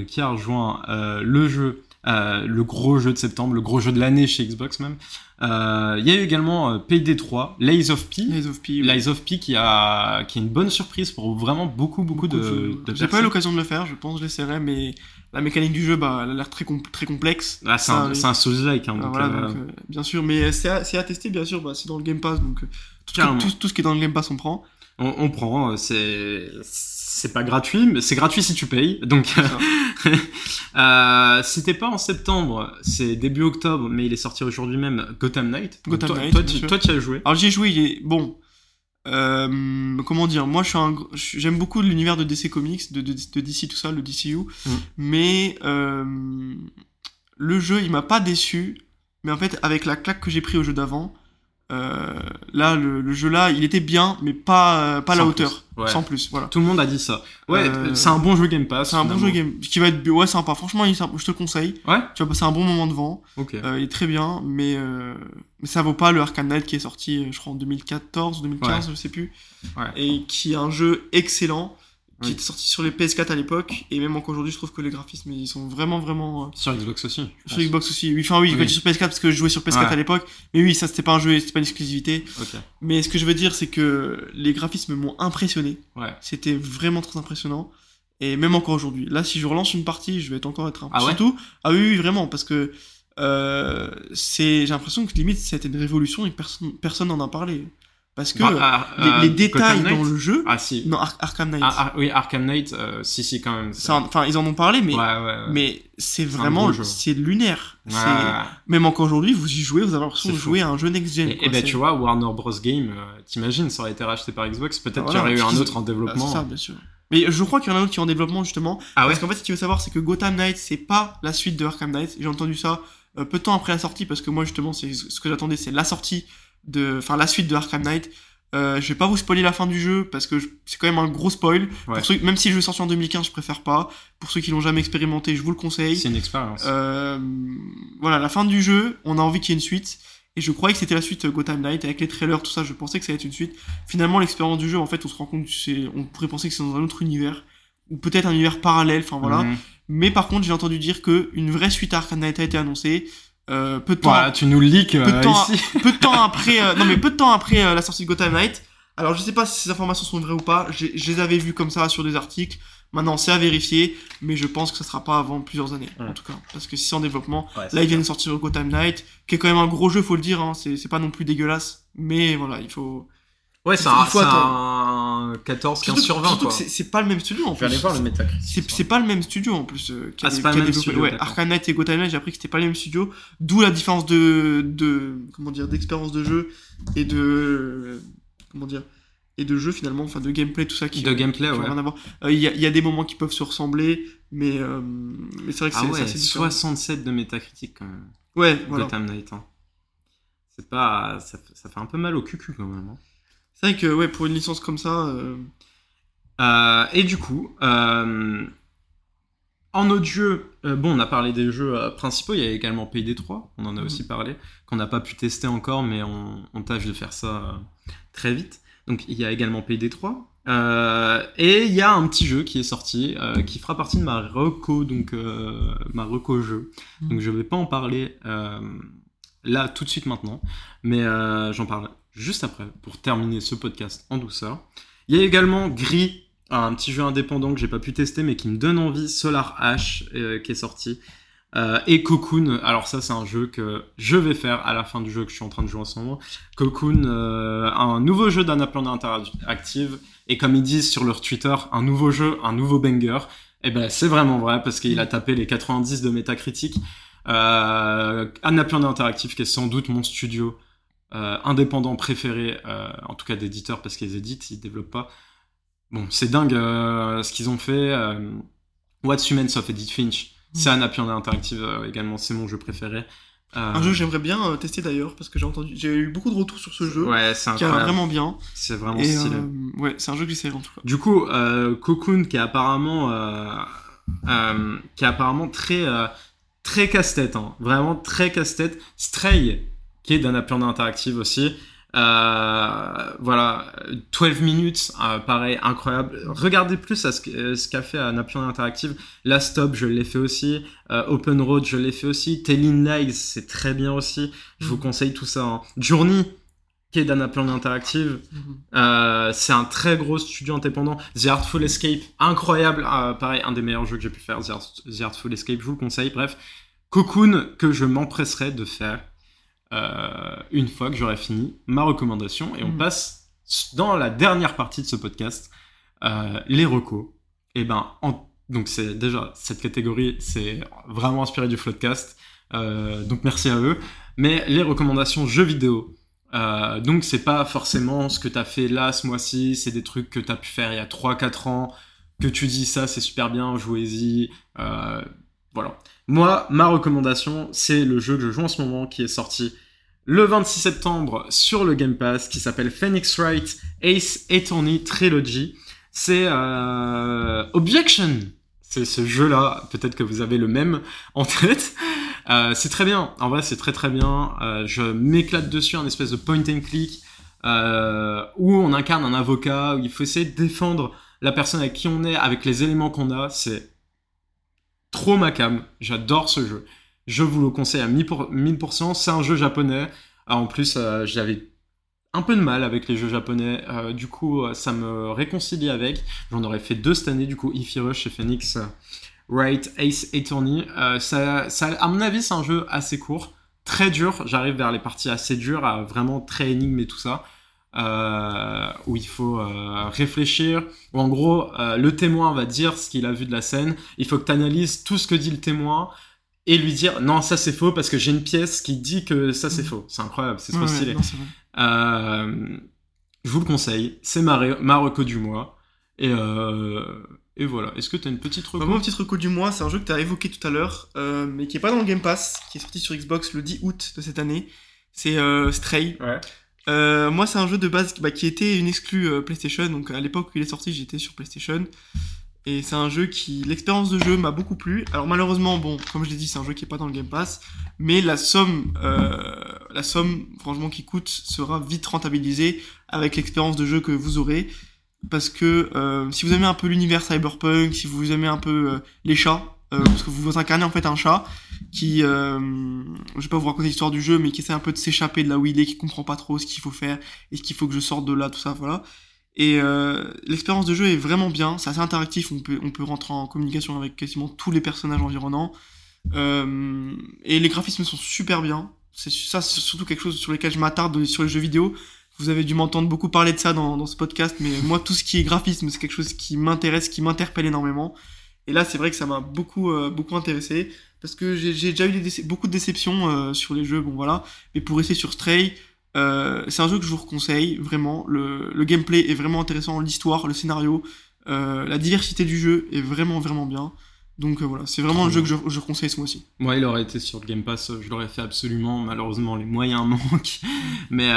qui a rejoint le jeu, euh, le gros jeu de septembre, le gros jeu de l'année chez Xbox même. Euh, Il y a eu également euh, Payday 3, Lies of P. Lies of P. Lies of P qui a qui est une bonne surprise pour vraiment beaucoup beaucoup, de, de J'ai pas eu l'occasion de le faire, je pense que je l'essaierai, mais la mécanique du jeu, bah, elle a l'air très, très complexe. Ah, c'est un, oui. un Souls-like. Hein, Ah, voilà, euh, euh, bien sûr, mais c'est à, tester, bien sûr, bah, c'est dans le Game Pass, donc tout ce qui est dans le Game Pass, on prend. On, on prend, euh, c'est c'est pas gratuit, mais c'est gratuit si tu payes. Donc, euh, c'était pas en septembre, c'est début octobre, mais il est sorti aujourd'hui même. Gotham Knight. Gotham toi, Knight, toi, tu, sûr. toi, tu as joué. Alors j'y ai joué, il est... bon, euh, comment dire, moi je suis un, j'aime beaucoup l'univers de DC Comics, de, de, de DC tout ça, le DCU, Mm. mais euh, le jeu il m'a pas déçu, mais en fait avec la claque que j'ai pris au jeu d'avant, là le, le jeu là il était bien, mais pas euh, pas à la hauteur. Ouais. sans plus, voilà. Tout le monde a dit ça. Ouais, Euh, c'est un bon jeu Game Pass. C'est un bon jeu game qui va être ouais sympa. Franchement, il je te le conseille. Ouais. Tu vas passer un bon moment devant. Ok. Euh, il est très bien, mais euh, mais ça vaut pas le Arkham Knight qui est sorti, euh, je crois en 2014, 2015, je sais plus. Ouais. Et qui est un jeu excellent, qui était sorti sur les PS4 à l'époque, et même encore aujourd'hui, je trouve que les graphismes ils sont vraiment vraiment. euh, Sur Xbox aussi. sur. Xbox aussi. Oui, enfin oui, Oui. je dis sur PS4 parce que je jouais sur PS4 Ouais. à l'époque, mais oui, ça c'était pas un jeu, c'était pas une exclusivité. Mais ce que je veux dire, c'est que les graphismes m'ont impressionné. Ouais. C'était vraiment très impressionnant. Et même encore aujourd'hui. Là, si je relance une partie, je vais être encore être Ah ouais Surtout, ah oui, oui, vraiment, parce que euh, c'est, j'ai l'impression que limite c'était une révolution et personne n'en a parlé. Parce que Bah, ah, les, euh, les détails dans le jeu, Ah si. non, Ar- Arkham Knight, Ah, ah, oui, Arkham Knight, euh, si, si, quand même. enfin, ils en ont parlé, mais, Ouais, ouais, ouais. mais c'est vraiment, c'est lunaire. Même encore aujourd'hui, vous y jouez, vous avez l'impression de jouer à un jeu next-gen. Et, et ben tu vois, Warner Bros. Game, euh, t'imagines, ça aurait été racheté par Xbox, peut-être qu'il y aurait eu un autre en Ah, c'est développement. ça, bien sûr. Mais je crois qu'il y en a un autre qui est en développement justement. Ah ouais? Parce qu'en fait, ce qu'il faut savoir, c'est que Gotham Knight, c'est pas la suite de Arkham Knight. J'ai entendu ça peu de temps après la sortie, parce que moi, justement, c'est ce que j'attendais, c'est la sortie de, enfin, la suite de Arkham Knight. Euh, je vais pas vous spoiler la fin du jeu parce que c'est quand même un gros spoil. Ouais. Pour ceux, même si le jeu est sorti en 2015, je préfère pas. Pour ceux qui l'ont jamais expérimenté, je vous le conseille. C'est une expérience. Euh, voilà, la fin du jeu, on a envie qu'il y ait une suite. Et je croyais que c'était la suite Gotham Knight avec les trailers, tout ça. Je pensais que ça allait être une suite. Finalement, l'expérience du jeu, en fait, on se rend compte que c'est, on pourrait penser que c'est dans un autre univers ou peut-être un univers parallèle. Enfin voilà. Mhm. Mais par contre, j'ai entendu dire que une vraie suite à Arkham Knight a été annoncée. Euh, peu de temps, Voilà, tu nous le leaks peu de euh, temps, ici. peu de temps après, euh, non mais peu de temps après euh, la sortie de Gotham Knight, Alors je sais pas si ces informations sont vraies ou pas, j'ai- je les avais vues comme ça sur des articles, maintenant c'est à vérifier, mais je pense que ça sera pas avant plusieurs années, Ouais. en tout cas. Parce que si c'est en développement, Ouais, là ils viennent de sortir Gotham Knight, qui est quand même un gros jeu, faut le dire, hein, c'est c'est pas non plus dégueulasse, mais voilà, il faut... Ouais, c'est un, un 14, 15 Surtout, sur 20, surtout quoi. que c'est- pas le même studio en Je vais plus. aller voir le Metacritic. C'est pas le même studio en plus. euh, Ah, c'est pas le même studio, Ouais. Arkham Knight et Gotham Knight, j'ai appris que c'était pas le même studio. D'où la différence de, de comment dire d'expérience de jeu et de comment dire et de jeu finalement, enfin de gameplay tout ça qui De gameplay, qui ouais. rien à voir. Euh, Il y, a, il y a des moments qui peuvent se ressembler, mais euh, mais c'est vrai que Ah c'est ouais, assez différent. 67 de Metacritic quand même. Ouais, voilà. Gotham Knight. hein. C'est pas. Ça, fait- ça fait un peu mal au cucu quand même. hein. C'est vrai que ouais pour une licence comme ça. euh, Euh, et du coup, euh, en autre jeu, euh, bon, on a parlé des jeux euh, principaux, il y a également Payday 3, on en a Mhm. aussi parlé, qu'on n'a pas pu tester encore, mais on, on tâche de faire ça très vite. Donc il y a également Payday 3. Euh, et il y a un petit jeu qui est sorti, qui fera partie de ma reco, donc ma reco jeu. Mhm. Donc je vais pas en parler là tout de suite maintenant, mais j'en parle juste après pour terminer ce podcast en douceur. Il y a également Gris, un petit jeu indépendant que j'ai pas pu tester mais qui me donne envie, Solar Ash euh, qui est sorti. Euh, et Cocoon, alors ça c'est un jeu que je vais faire à la fin du jeu que je suis en train de jouer en ce moment. Cocoon, euh, un nouveau jeu d'Annaplan Interactive, et comme ils disent sur leur Twitter, un nouveau jeu, un nouveau banger. Et ben c'est vraiment vrai parce qu'il a tapé les 90 de Metacritic. Euh, Interactive qui est sans doute mon studio euh, indépendant préféré, euh, en tout cas d'éditeur parce qu'ils éditent, ils développent pas. Bon, c'est dingue euh, ce qu'ils ont fait. Euh, What's Humans of Edith Finch, c'est Annaplan Interactive euh, également, c'est mon jeu préféré. Un jeu que j'aimerais bien tester d'ailleurs parce que j'ai entendu, j'ai eu beaucoup de retours sur ce jeu Ouais, c'est qui vraiment bien. C'est vraiment Et stylé. ouais, c'est un jeu que j'essaierai en tout cas. Du coup, Cocoon qui est apparemment, qui est apparemment très, très casse-tête, hein. vraiment très casse-tête. Stray, qui est d'Annaplan Interactive aussi. Euh, voilà, 12 minutes, euh, pareil, incroyable. Regardez plus à ce, euh, qu'a fait Annaplan Interactive. Last Stop, je l'ai fait aussi. Euh, Open Road, je l'ai fait aussi. Telling Lies, c'est très bien aussi. Je vous Mhm. conseille tout ça. hein. Journey, qui est d'Annaplan Interactive. Euh, c'est un très gros studio indépendant. The Artful Escape, incroyable. Euh, pareil, un des meilleurs jeux que j'ai pu faire. The, Art- The Artful Escape, je vous le conseille. Bref, Cocoon, que je m'empresserai de faire euh, une fois que j'aurai fini ma recommandation. Et on Mhm. passe dans la dernière partie de ce podcast, euh, les recos. Et ben, en- donc c'est déjà cette catégorie, c'est vraiment inspiré du Floodcast. Euh, donc merci à eux. Mais les recommandations jeux vidéo. Donc c'est pas forcément ce que t'as fait là ce mois-ci, c'est des trucs que t'as pu faire il y a 3-4 ans, que tu dis ça c'est super bien, jouez-y. Moi, ma recommandation, c'est le jeu que je joue en ce moment qui est sorti le 26 septembre sur le Game Pass, qui s'appelle Phoenix Wright Ace Attorney Trilogy. C'est euh, Objection. C'est ce jeu-là, peut-être que vous avez le même en tête. Euh, c'est très bien, en vrai c'est très très bien. Euh, je m'éclate dessus, un espèce de point and click où on incarne un avocat, où il faut essayer de défendre la personne avec qui on est, avec les éléments qu'on a. trop ma cam, j'adore ce jeu. Je vous le conseille à 1000%. C'est un jeu japonais. Ah, en plus, euh, j'avais un peu de mal avec les jeux japonais. Euh, du coup, euh, ça me réconcilie avec. J'en aurais fait deux cette année, du coup, Ify Rush et Phoenix Wright Ace Attorney. Euh, ça, à mon avis, c'est un jeu assez court, très dur. J'arrive vers les parties assez dures, à vraiment très énigme et tout ça. Euh, où il faut euh, réfléchir, où en gros, euh, le témoin va dire ce qu'il a vu de la scène. Il faut que tu analyses tout ce que dit le témoin et lui dire non, ça c'est faux parce que j'ai une pièce qui dit que ça c'est Mhm. faux. C'est incroyable, c'est trop Ouais, ouais, stylé. non. Euh, je vous le conseille, c'est ma, ma reco du mois. Et, euh, et voilà. Est-ce que tu as une petite reco? Bah, mon petit reco du mois, c'est un jeu que tu as évoqué tout à l'heure, euh, mais qui est pas dans le Game Pass, qui est sorti sur Xbox le 10 août de cette année. C'est euh, Stray. Ouais. Euh, moi, c'est un jeu de base bah, qui était une exclue euh, PlayStation. Donc, à l'époque où il est sorti, j'étais sur PlayStation. Et c'est un jeu qui. L'expérience de jeu m'a beaucoup plu. Alors, malheureusement, bon, comme je l'ai dit, c'est un jeu qui est pas dans le Game Pass. Mais la somme, euh, la somme, franchement, qui coûte sera vite rentabilisée avec l'expérience de jeu que vous aurez. Parce que si vous aimez un peu l'univers cyberpunk, si vous aimez un peu les chats, euh, parce que vous incarnez en fait un chat qui, euh, je vais pas vous raconter l'histoire du jeu, mais qui essaie un peu de s'échapper de là où il est, qui comprend pas trop ce qu'il faut faire, et ce qu'il faut que je sorte de là, tout ça, voilà. Et euh, l'expérience de jeu est vraiment bien, c'est assez interactif, on peut, on peut rentrer en communication avec quasiment tous les personnages environnants. Euh, et les graphismes sont super bien. C'est ça, c'est surtout quelque chose sur lequel je m'attarde sur les jeux vidéo. Vous avez dû m'entendre beaucoup parler de ça dans, dans ce podcast, mais moi, tout ce qui est graphisme, c'est quelque chose qui m'intéresse, qui m'interpelle énormément. Et là, c'est vrai que ça m'a beaucoup, euh, beaucoup intéressé parce que j'ai déjà eu des beaucoup de déceptions euh, sur les jeux, bon voilà. Mais pour rester sur Stray, euh, c'est un jeu que je vous conseille vraiment. Le, le gameplay est vraiment intéressant, l'histoire, le scénario, la diversité du jeu est vraiment, vraiment bien. Donc voilà, c'est vraiment le jeu que je, je conseille ce mois-ci. Moi, il aurait été sur le Game Pass, je l'aurais fait absolument. Malheureusement, les moyens manquent. Mais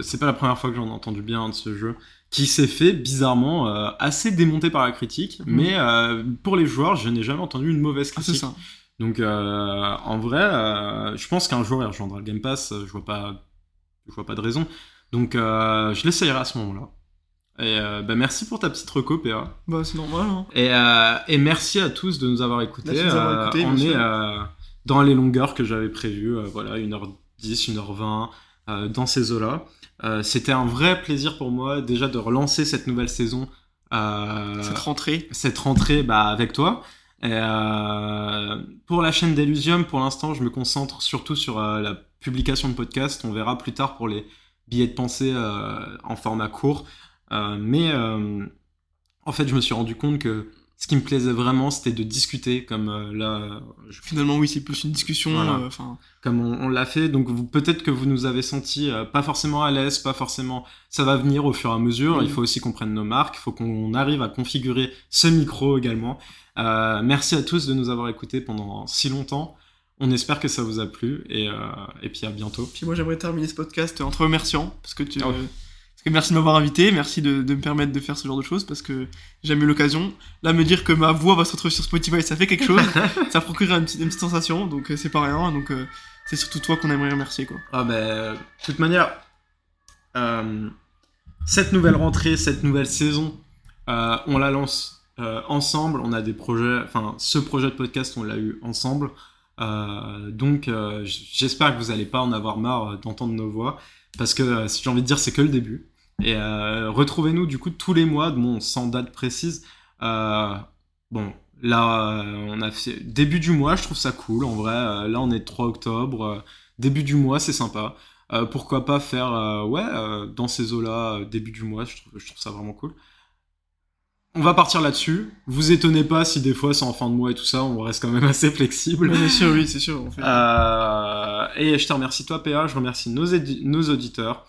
c'est pas la première fois que j'en ai entendu bien de ce jeu, qui s'est fait bizarrement euh, assez démonté par la critique. Mhm. Mais euh, pour les joueurs, je n'ai jamais entendu une mauvaise Ah, critique. ça. Donc, euh, en vrai, je pense qu'un jour il rejoindra le Game Pass. Je vois pas, je vois pas de raison. Donc, je l'essayerai à ce moment-là. Et bah, merci pour ta petite reco, PA. Bah, c'est normal. Hein. Et, et merci à tous de nous avoir écoutés. Merci de nous avoir écoutés, on est dans les longueurs que j'avais prévues, voilà, 1h10, 1h20, euh, dans ces eaux-là. Euh, C'était un vrai plaisir pour moi déjà de relancer cette nouvelle saison, euh, Cette rentrée. cette rentrée bah, avec toi. Et, euh, pour la chaîne d'Elysium, pour l'instant, je me concentre surtout sur la publication de podcasts. On verra plus tard pour les billets de pensée en format court. Mais en fait, je me suis rendu compte que ce qui me plaisait vraiment, c'était de discuter, comme euh, là, je- Finalement, oui, c'est plus une discussion. Voilà. euh, comme on, on l'a fait. Donc peut-être que vous nous avez senti euh, pas forcément à l'aise, pas forcément. Ça va venir au fur et à mesure. Il faut aussi qu'on prenne nos marques. Il faut qu'on arrive à configurer ce micro également. Merci à tous de nous avoir écoutés pendant si longtemps. On espère que ça vous a plu et, et puis à bientôt. Puis moi j'aimerais terminer ce podcast en te remerciant parce que tu parce que merci de m'avoir invité, merci de, de me permettre de faire ce genre de choses parce que j'ai jamais eu l'occasion. Là me dire que ma voix va se retrouver sur Spotify, ça fait quelque chose, ça procure une petite, une petite sensation, donc euh, c'est pas rien, donc euh, c'est surtout toi qu'on aimerait remercier quoi. Ah ben, de toute manière, euh, cette nouvelle rentrée, cette nouvelle saison, euh, on la lance ensemble. On a des projets, enfin, ce projet de podcast, on l'a eu ensemble. Donc, j'espère que vous n'allez pas en avoir marre d'entendre nos voix, parce que si j'ai envie de dire, c'est que le début. Et euh, retrouvez-nous du coup tous les mois, bon, sans date précise. Euh, bon, là, euh, on a fait début du mois, je trouve ça cool. En vrai, là, on est le 3 octobre. Début du mois, c'est sympa. Euh, pourquoi pas faire, euh, ouais, euh, dans ces eaux-là, euh, début du mois, je trouve, je trouve ça vraiment cool. On va partir là-dessus. Vous étonnez pas si des fois c'est en fin de mois et tout ça, on reste quand même assez flexible. bien sûr, oui, c'est sûr. On fait... Et je te remercie toi PA, je remercie nos, nos auditeurs.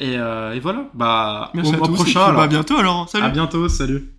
Et, euh, et voilà, bah merci au à mois tous. et prochain. puis, alors. bah, à bientôt alors. Salut. À bientôt, salut.